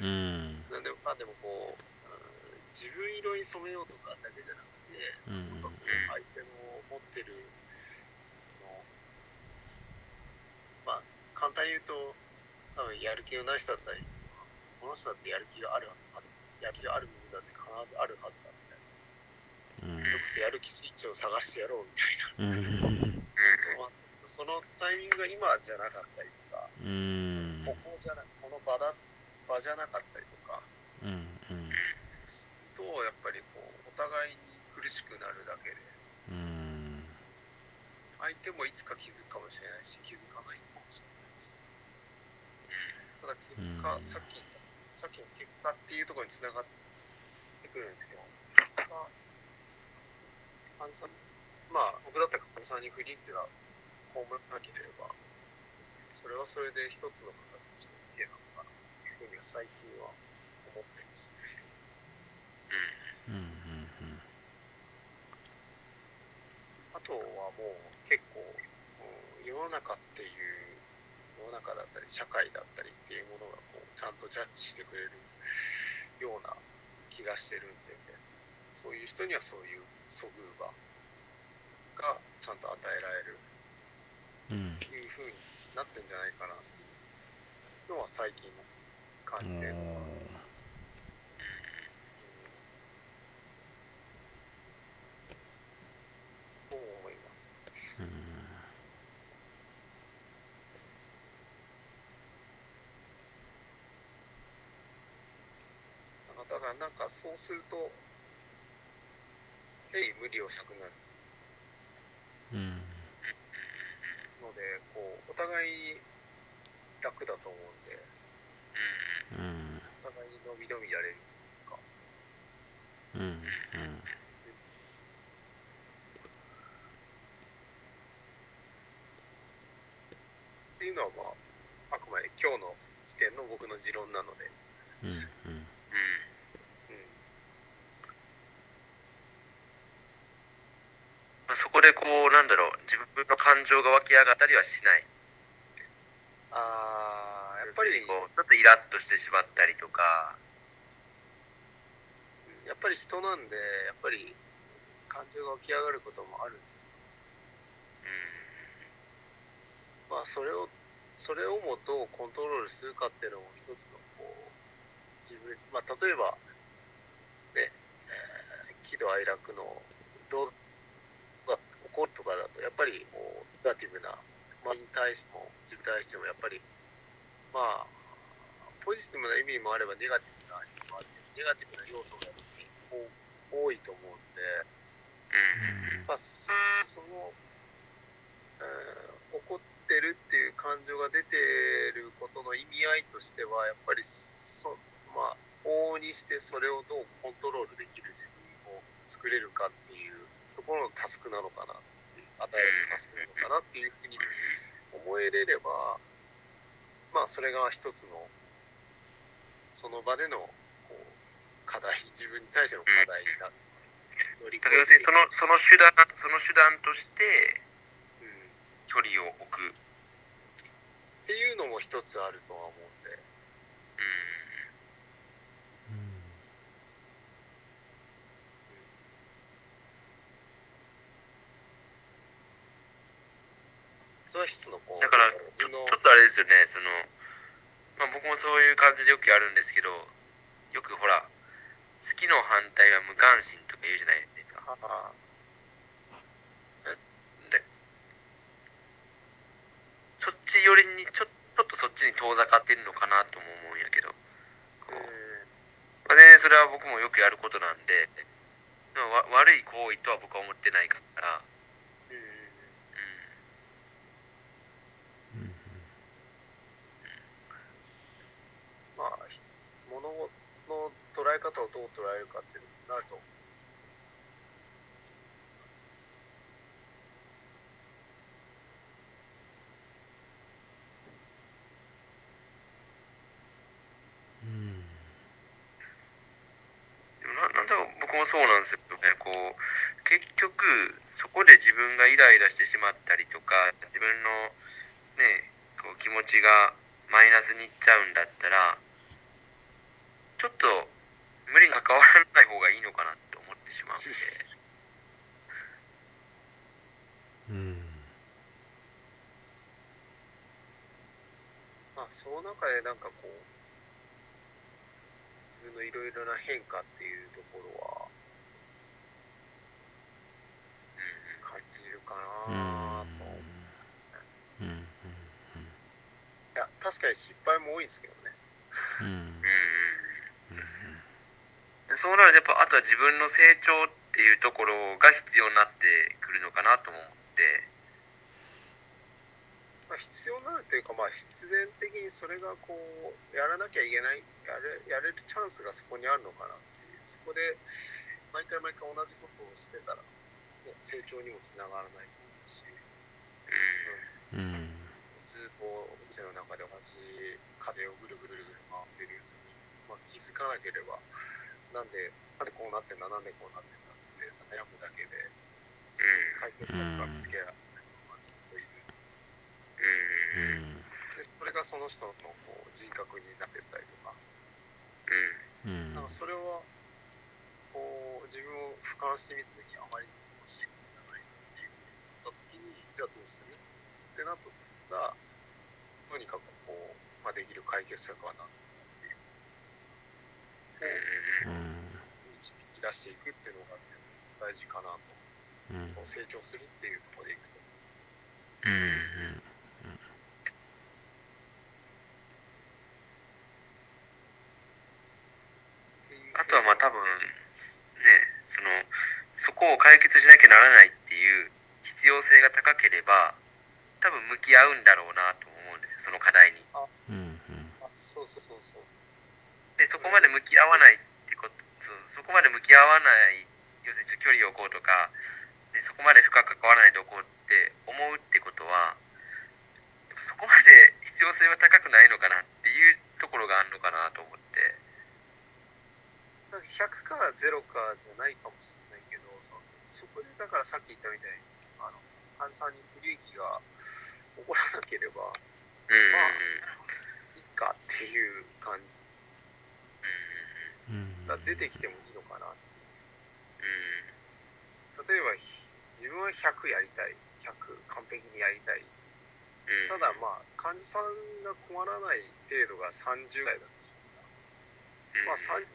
うん。何でもかんでもこう、うん自分色に染めようとかだけじゃなくてうんなんかこう相手の持ってるそのまあ簡単に言うと多分やる気のない人だったりこの人だってやる気があるやる気がある部分だって必ずあるはずだみたいな。うん。それこそやる気スイッチを探してやろうみたいうん。な そのタイミングが今じゃなかったりとかうん。ここじゃなこの場だ場じゃなかったりとかうんうん。するとやっぱりこうお互いに苦しくなるだけでうん。相手もいつか気づくかもしれないし気づかないかただ結果、うん。さっき言ったさっきの結果っていうところにつながってくるんですけど結果患者さんまあ僕だったら患者さんに不利益が被らなければそれはそれで一つの形としてなのかなというふうには最近は思っています。ねうんうんあとはもう結構、うん世の中っていう世の中だったり社会だったりっていうものがこうちゃんとジャッジしてくれるような気がしてるんでそういう人にはそういうそぐう場がちゃんと与えられる。うんという風になってんじゃないかなっていうのは最近感じてるところ。なん。ですそう思います。だからだからなんかそうすると、変に無理をしたくなる。うん。ので、こう、お互い楽だと思うんで、うん。お互いに伸び伸びやれるとか、うんうん。っていうのはまあ、あくまで今日の時点の僕の持論なので、うんうんうん。うん、まあ、そこでこう、なんだろう、自分の感情が湧き上がったりはしない。あーやっぱりこう、ちょっとイラッとしてしまったりとか、やっぱり人なんでやっぱり感情が起き上がることもあるんですよ。うまあそれをそれをもどうコントロールするかっていうのも一つのこう自分まあ例えばね、えー喜怒哀楽のどうこるとかだとやっぱりこうネガティブな周りに対しても自分に対してもやっぱりまあポジティブな意味もあればネガティブな意味もあってネガティブな要素が多いと思うんで。ん。うん。まあ、その、うん、怒ってるっていう感情が出てることの意味合いとしては、やっぱりそ、まあ、往々にしてそれをどうコントロールできる自分を作れるかっていうところのタスクなのかな与えるタスクなのかなっていうふうに思えれれば、まあ、それが一つの、その場でのこう課題、自分に対しての課題になる。要するにえてその、その手段、その手段としてうん距離を置く。っていうのも一つあるとは思うんで、うん。それは一つのこう、だから、ちょちょっとあれですよね、その、まあ僕もそういう感じでよくやるんですけど、よくほら、好きの反対は無関心とか言うじゃないですか。あで、そっち寄りに、ちょちょっとそっちに遠ざかってるのかなとも思うんやけど、こうまあ、ね、それは僕もよくやることなんで、でもわ悪い行為とは僕は思ってないから、うんうんうん。うんまあ、物の捉え方をどう捉えるかっていうのになると思うんです。うんでもななんだか僕もそうなんですよね。こう、結局、そこで自分がイライラしてしまったりとか、自分のね、こう気持ちがマイナスにいっちゃうんだったら、ちょっと無理に関わらない方がいいのかなって思ってしまうんで。うんまあ、その中でなんかこう、自分のいろいろな変化っていうところは感じるかうんなと。いうんや、確かに失敗も多いんですけどね。うん そうなるとやっぱあとは自分の成長っていうところが必要になってくるのかなと思ってまあ、必要になるというか、まあ、必然的にそれがこう、やらなきゃいけない、やれやれるチャンスがそこにあるのかなっていう、そこで毎回毎回同じことをしてたら、ね成長にもつながらないと思うし、うんうんずっと店の中で同じ壁をぐるぐるぐるぐる回ってるやつに、まあ、気づかなければ、なんで、なんでこうなってんだ、なんでこうなってんだって悩むだけで、解決策が見つけられないままずっといる。で、それがその人のこう人格になってったりとか、うん。うん。なんかそれは、こう、自分を俯瞰してみたときにあまり楽しいことじゃないなっていうふうに思ったときに、じゃあどうする？ってなったら、とにかくこう、まあ、できる解決策は何？うんうん導き出していくっていうのが大事かなと、うんそう成長するっていうところでいくと。うんうあとはまあ多分ねそのそこを解決しなきゃならないっていう必要性が高ければ多分向き合うんだろうなと思うんですよその課題にうんあそうそうそうそう。そこまで向き合わないってことそこまで向き合わない要するに距離を置こうとかでそこまで深く関わらないでおこうって思うってことはそこまで必要性は高くないのかなっていうところがあるのかなと思って。100か0かじゃないかもしれないけどそそこでだからさっき言ったみたいにあの炭酸に不利益が起こらなければ、うん、まあいいかっていう感じ。が出てきてもいいのかなって。うん。例えばひ自分は100やりたい。100完璧にやりたい。うん。ただまあ患者さんが困らない程度が30ぐらいだとしますまあ 30,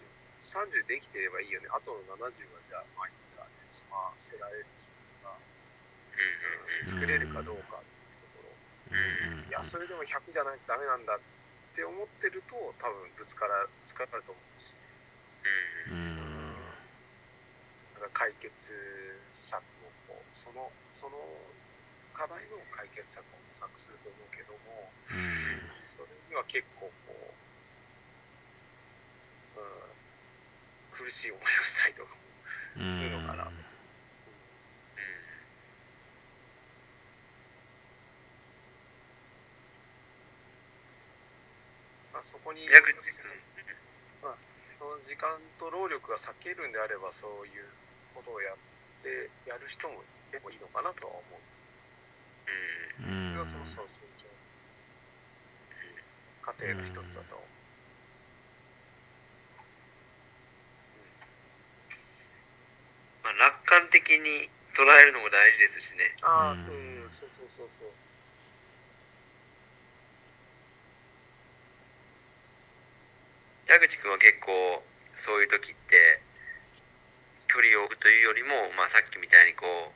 30できてればいいよね。あとの70はじゃあまあいいかで済ませられる自分が、うん作れるかどうかっていうところ。うんいやそれでも100じゃないとダメなんだって思ってると多分ぶつからぶつかると思うしうん。うん。なん。か解決策をこうそのその課題の解決策を模索すると思うけどもそれには結構こう、うん、苦しい思いをしたりとかうん。するのかなと。まあ、そこに、矢口まあ、その時間と労力が割けるんであればそういうことをやってやる人もいてもいいのかなとは思う。うんうんそれはそうそう成長過程の一つだと思う。まあ、楽観的に捉えるのも大事ですしねああ、うんうん、そうそうそうそう。矢口君は結構そういう時って距離を置くというよりも、まあ、さっきみたいにこう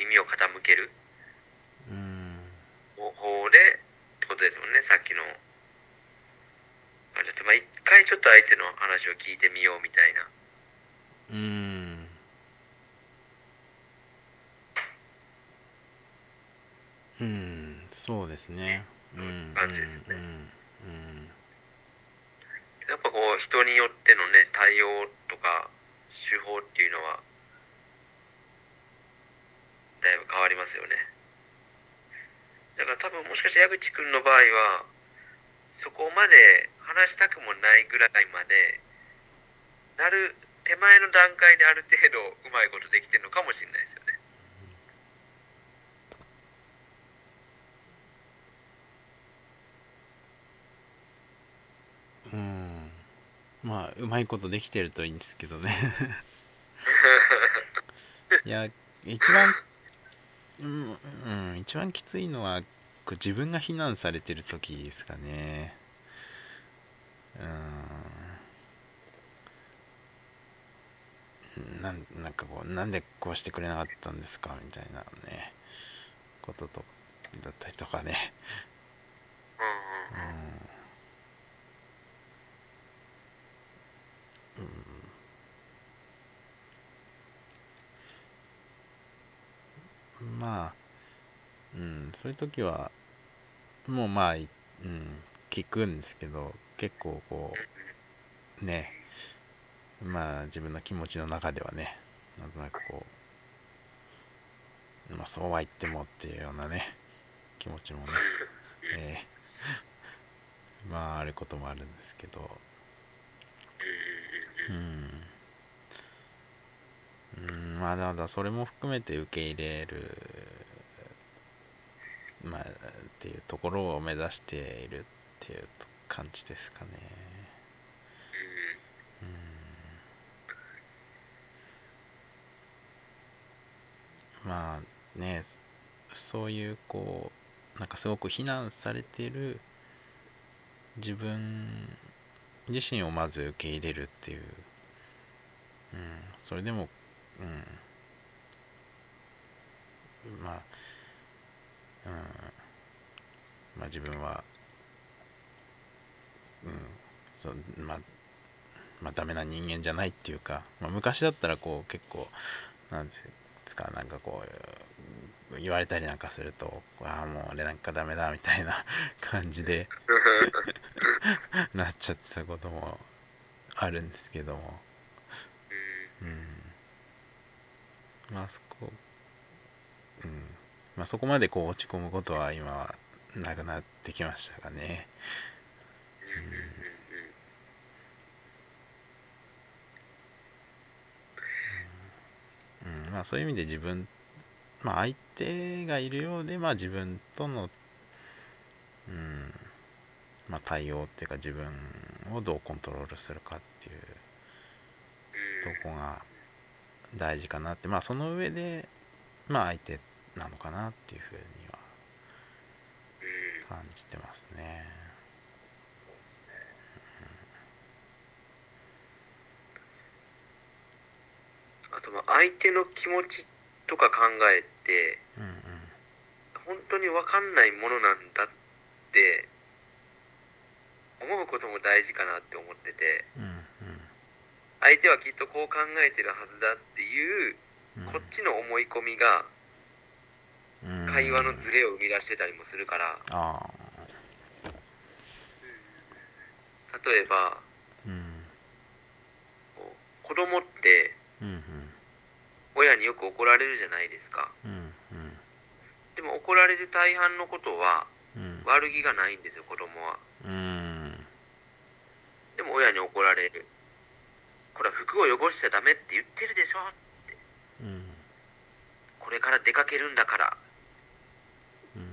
耳を傾けるうん。方法でってことですもんね。さっきのあれだとまあ一回ちょっと相手の話を聞いてみようみたいな。うん。うん。そうですね。うん。感じですね。うんやっぱこう人によってのね対応とか手法っていうのはだいぶ変わりますよね。だから多分もしかして矢口くんの場合はそこまで話したくもないぐらいまでなる手前の段階である程度うまいことできてるのかもしれないですよねうんうんまあうまいことできてるといいんですけどね。いや一番うん、うん、一番きついのはこう自分が非難されてる時ですかね。うん。なんなんかこうなんでこうしてくれなかったんですかみたいなね。こととだったりとかね。うんまあうんそういう時はもうまあ、うん、聞くんですけど結構こうねまあ自分の気持ちの中ではねなんとなくこう、まあ、そうは言ってもっていうようなね気持ちもね、ええまああることもあるんですけど。うん、うん、まあだからそれも含めて受け入れるまあっていうところを目指しているっていう感じですかね。うん。まあねそういうこうなんかすごく非難されてる自分自身をまず受け入れるっていう、うん、それでも、うん、まあ、うん、まあ自分は、うん、そうまあ、まあダメな人間じゃないっていうか、まあ、昔だったらこう結構、なんですか、なんかこう、言われたりなんかすると、ああ、もう俺なんかダメだみたいな 感じで なっちゃってたこともあるんですけども、うん、まあそこ、うん、まあそこまでこう落ち込むことは今はなくなってきましたかね。うん。うん。まあ、そういう意味で自分、まあ、相手がいるようで、まあ、自分との、うん。まあ、対応っていうか自分をどうコントロールするかっていうとこが大事かなって。まあその上でまあ相手なのかなっていうふうには感じてますね。そうですね。あとまあ相手の気持ちとか考えてうんうん本当に分かんないものなんだって思うことも大事かなって思っててうん相手はきっとこう考えてるはずだっていううんこっちの思い込みがうん会話のズレを生み出してたりもするから。例えばうん。子供ってうん親によく怒られるじゃないですか。うんうん。でも怒られる大半のことはうん。悪気がないんですよ子供は。うん。でも親に怒られる。これは服を汚しちゃダメって言ってるでしょうん。これから出かけるんだからうん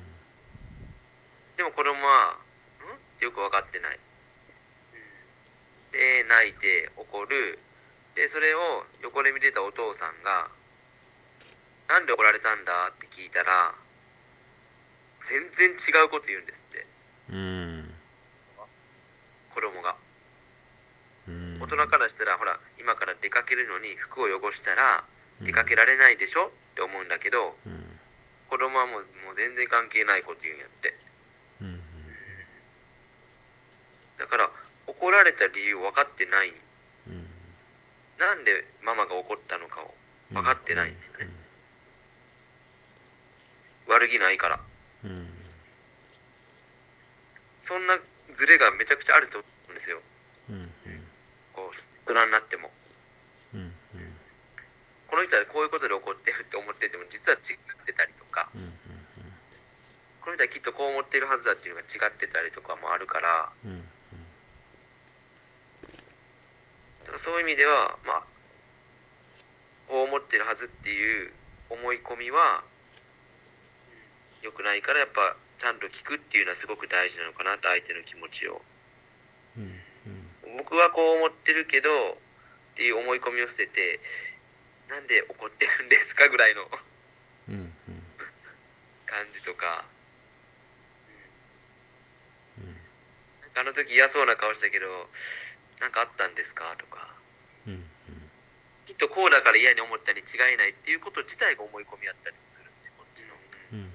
でも子供は「ん?」よく分かってない。で泣いて怒る。でそれを横で見てたお父さんが「なんで怒られたんだ?」って聞いたら全然違うこと言うんですって。うん。子供が。うん。大人からしたらほら今から出かけるのに服を汚したらうん。出かけられないでしょって思うんだけどうん。子供はもうもう全然関係ないこと言うんやってうんだから怒られた理由分かってない。うん。なんでママが怒ったのかを分かってないんですよね。悪気ないから。うん。うんそんなズレがめちゃくちゃあると思うんですよ。うん。こう大人になっても。うん。うん。この人はこういうことで怒ってるって思ってても実は違ってたりとか。うん。この人はきっとこう思ってるはずだっていうのが違ってたりとかもあるから。うんうんだからそういう意味ではまあこう思ってるはずっていう思い込みは良くないからやっぱちゃんと聞くっていうのはすごく大事なのかなと相手の気持ちを。うん僕はこう思ってるけどっていう思い込みを捨ててなんで怒ってるんですかぐらいのうんうん。感じとか。うん。あの時嫌そうな顔したけどなんかあったんですか？とか。うんきっとこうだから嫌に思ったに違いないっていうこと自体が思い込みやったりもするんでこっちの。うんうん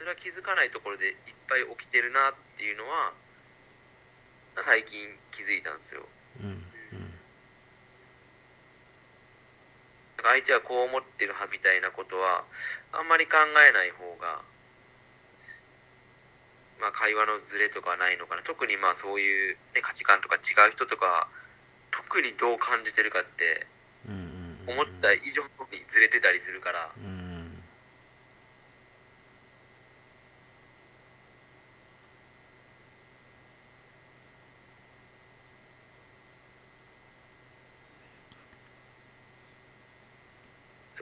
それは気づかないところでいっぱい起きてるなっていうのは最近気づいたんですよ。うんうん。相手はこう思ってるはずみたいなことはあんまり考えない方がまあ会話のズレとかはないのかな。特にまあそういう、ね、価値観とか違う人とか特にどう感じてるかって思った以上にずれてたりするから。うん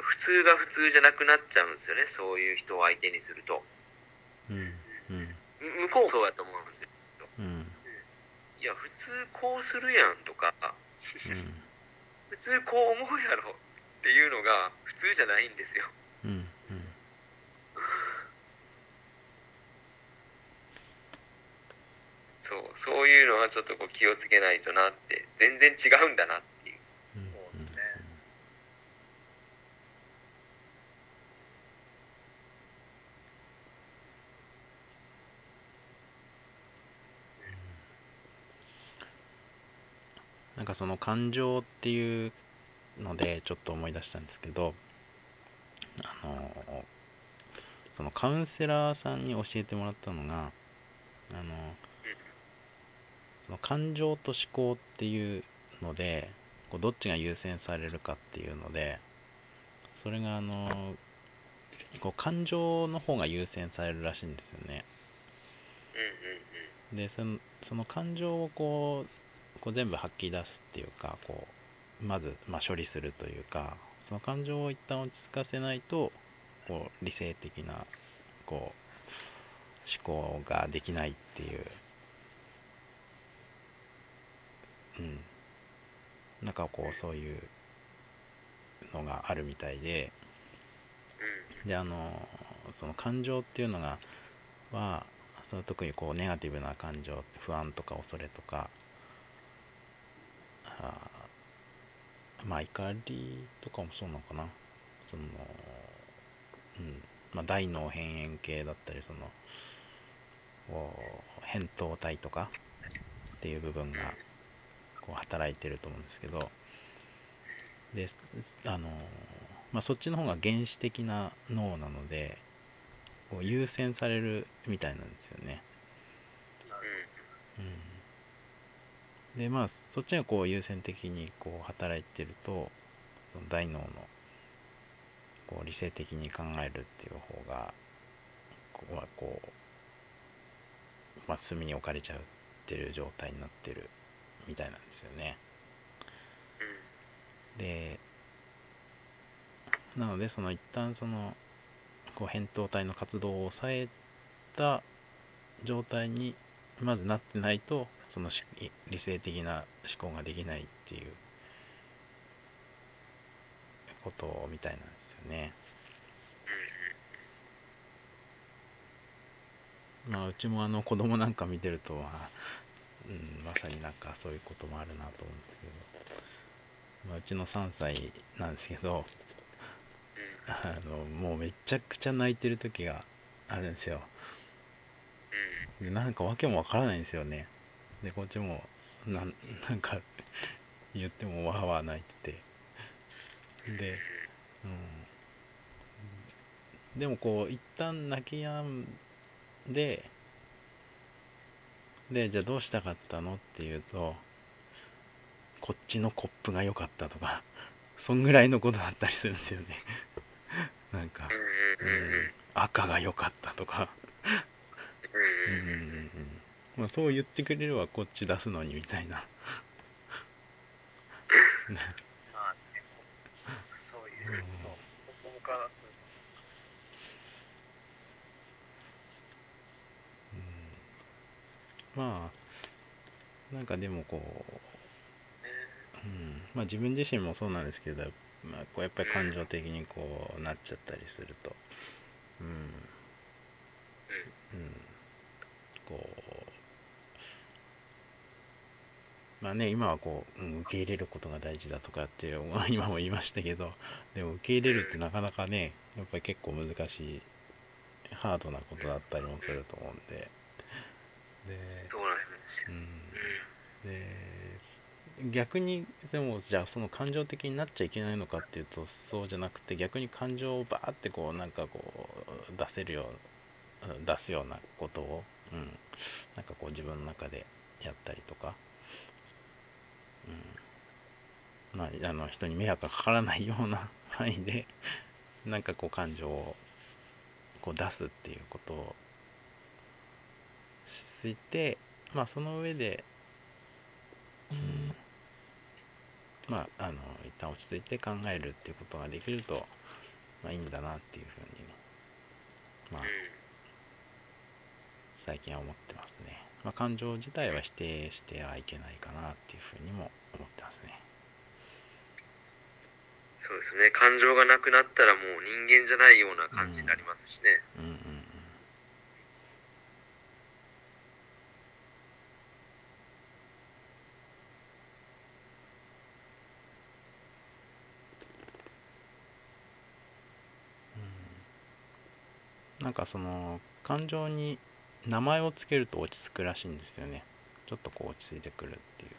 普通が普通じゃなくなっちゃうんですよね。そういう人を相手にすると。うん向こうもそうだと思うんですよ。うん。いや普通こうするやんとか。普通こう思うやろっていうのが普通じゃないんですよ。うん。うん。そうそういうのはちょっとこう気をつけないとなって全然違うん。だなっていううんそうですね。なんかその感情っていうのでちょっと思い出したんですけどあのそのカウンセラーさんに教えてもらったのがあのその感情と思考っていうのでこうどっちが優先されるかっていうのでそれがあのこう感情の方が優先されるらしいんですよね。でそのその感情をこうこう全部吐き出すっていうかこまず、まあ、処理するというかその感情を一旦落ち着かせないとこう理性的なこう思考ができないっていう、うん、なんかこうそういうのがあるみたいで。うん。であのその感情っていうのがはその特にこうネガティブな感情不安とか恐れとかまあ怒りとかもそうなのかな。そのうん。まあ大脳辺縁系だったりその扁桃体とかっていう部分がこう働いてると思うんですけど。であのまあそっちの方が原始的な脳なのでこう優先されるみたいなんですよね。うん、でまあそっちがこう優先的にこう働いてるとその大脳のこう理性的に考えるっていう方がここはこう、まあ、隅に置かれちゃうっていう状態になってるみたいなんですよね。うんでなのでその一旦そのこう扁桃体の活動を抑えた状態にまずなってないとそのし理性的な思考ができないっていうことみたいなんですよね。まあうちもあの子供なんか見てると、まあうん、まさになんかそういうこともあるなと思うんですけど、まあ、うちの3歳なんですけどあのもうめちゃくちゃ泣いてる時があるんですよ。でなんか訳もわからないんですよね。でこっちもなんなんか 言ってもわーわー泣いてて。でうん。でもこう一旦泣き止んででじゃあどうしたかったのっていうとこっちのコップが良かったとか そんぐらいのことだったりするんですよね。なんか、うん。赤が良かったとか、まあ、そう言ってくれればこっち出すのにみたいな。まあねそういう、そう子供からすうんまあなんかでもこう、うんまあ、自分自身もそうなんですけど、まあ、こうやっぱり感情的にこうなっちゃったりするとうん、うん、こうまあね今はこう、うん受け入れることが大事だとかって 今も言いましたけどでも受け入れるってなかなかねやっぱり結構難しいハードなことだったりもすると思うんで。でそうなんですね。うん。で逆にでもじゃあその感情的になっちゃいけないのかっていうとそうじゃなくて逆に感情をバーってこうなんかこう出せるよううん出すようなことを、うん、なんかこう自分の中でやったりとか、うん、まああの人に迷惑がかからないような 範囲でなんかこう感情をこう出すっていうことをしてまあその上で、うん、まああの一旦落ち着いて考えるっていうことができると、まあ、いいんだなっていうふうにね。まあ最近は思ってますね、まあ、感情自体は否定してはいけないかなっていうふうにも思ってますね。そうですね。感情がなくなったらもう人間じゃないような感じになりますしね、うん。うんうんうんなんかその感情に名前をつけると落ち着くらしいんですよね。ちょっとこう落ち着いてくるっていう。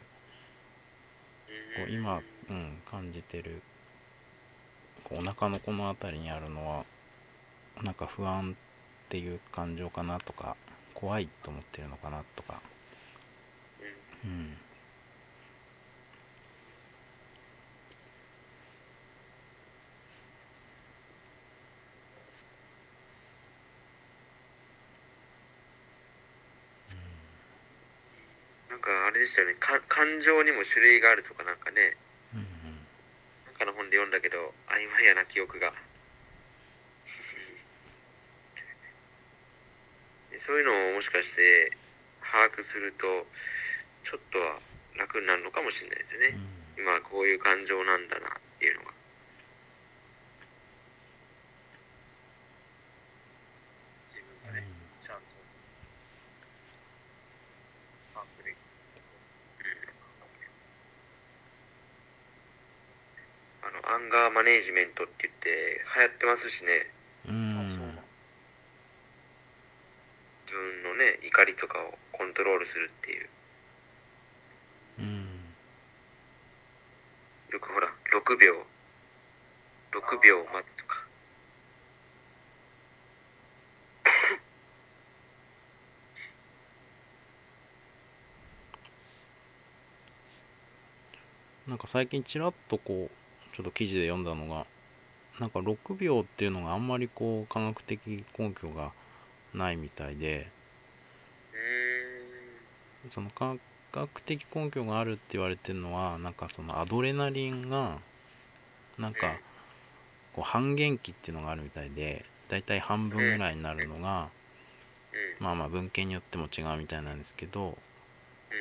こう今、うん、感じてる。こうお腹のこの辺りにあるのはなんか不安っていう感情かなとか怖いと思ってるのかなとか、うん、かあれでしたよね。か感情にも種類があるとかなんかね。うんうんで読んだけど曖昧やな記憶が。でそういうのをもしかして把握するとちょっとは楽になるのかもしれないですよね、今はこういう感情なんだなっていうのが自分がね、ちゃんと把握できてあのアンガーマネージメントって言って流行ってますしね。うん。自分のね怒りとかをコントロールするっていう。うん。よくほら6秒。6秒待つとか。なんか最近ちらっとこうちょっと記事で読んだのがなんか6秒っていうのがあんまりこう科学的根拠がないみたいでその科学的根拠があるって言われてるのはなんかそのアドレナリンがなんかこう半減期っていうのがあるみたいでだいたい半分ぐらいになるのがうんまあまあ文献によっても違うみたいなんですけど、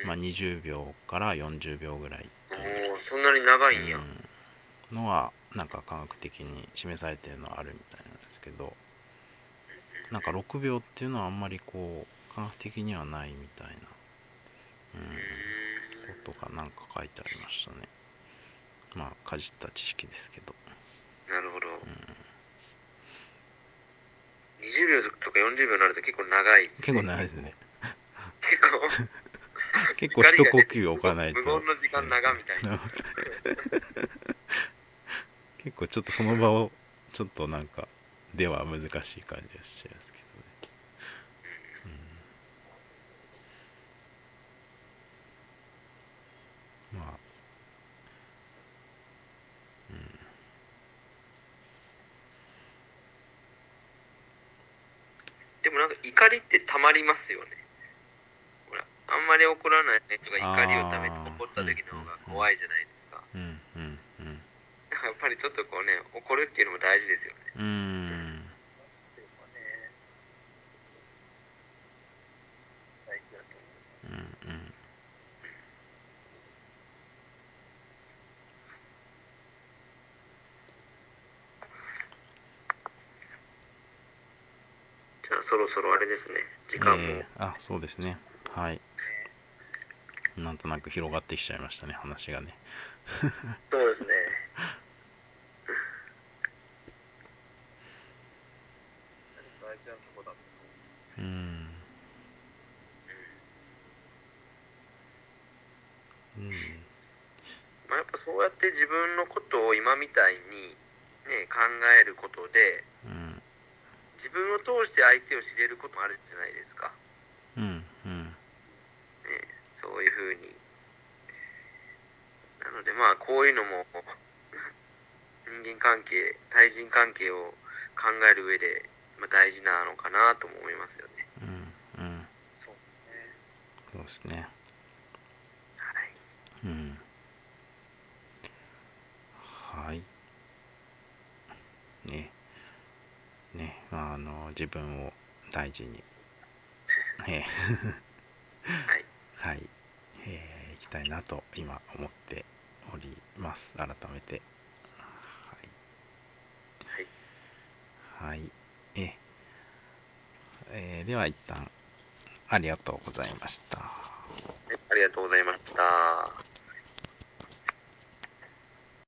うんまあ、20秒から40秒ぐらいおーそんなに長いんや、うん、のはなんか科学的に示されてるのはあるみたいなんですけどなんか6秒っていうのはあんまりこう科学的にはないみたいな、うん、ことがなんか書いてありましたね。まあかじった知識ですけど、なるほど。うん、20秒とか40秒になると結構長いっす結構長いですね。結構。結構一呼吸置かないと。無言の時間長みたいな 結構ちょっとその場をちょっとなんかでは難しい感じがしちゃいますけどね、うん、まあ。うん。でもなんか怒りってたまりますよね。ほらあんまり怒らない人が怒りをためて怒った時の方が怖いじゃないですか、やっぱりちょっとこうね怒るっていうのも大事ですよね。うんうん。じゃあそろそろあれですね。時間も、えーあそうですね。はい。なんとなく広がってきちゃいましたね話がね。そうですねこだと。うん。うん。まあ、やっぱそうやって自分のことを今みたいに、ね、考えることでうん。自分を通して相手を知れることもあるじゃないですか、うん。うん。ね、そういうふうに。なのでまあこういうのも 人間関係対人関係を考える上で、まあ、大事なのかなとも思いますよね。うんうん。そうね。そうですね。はい。うん。はい。ね。ね。まああの自分を大事に。え はい。ーはい。えー、いきたいなと今思っております。改めて。はい。はいええ。ーでは一旦ありがとうございました。はい、ありがとうございました。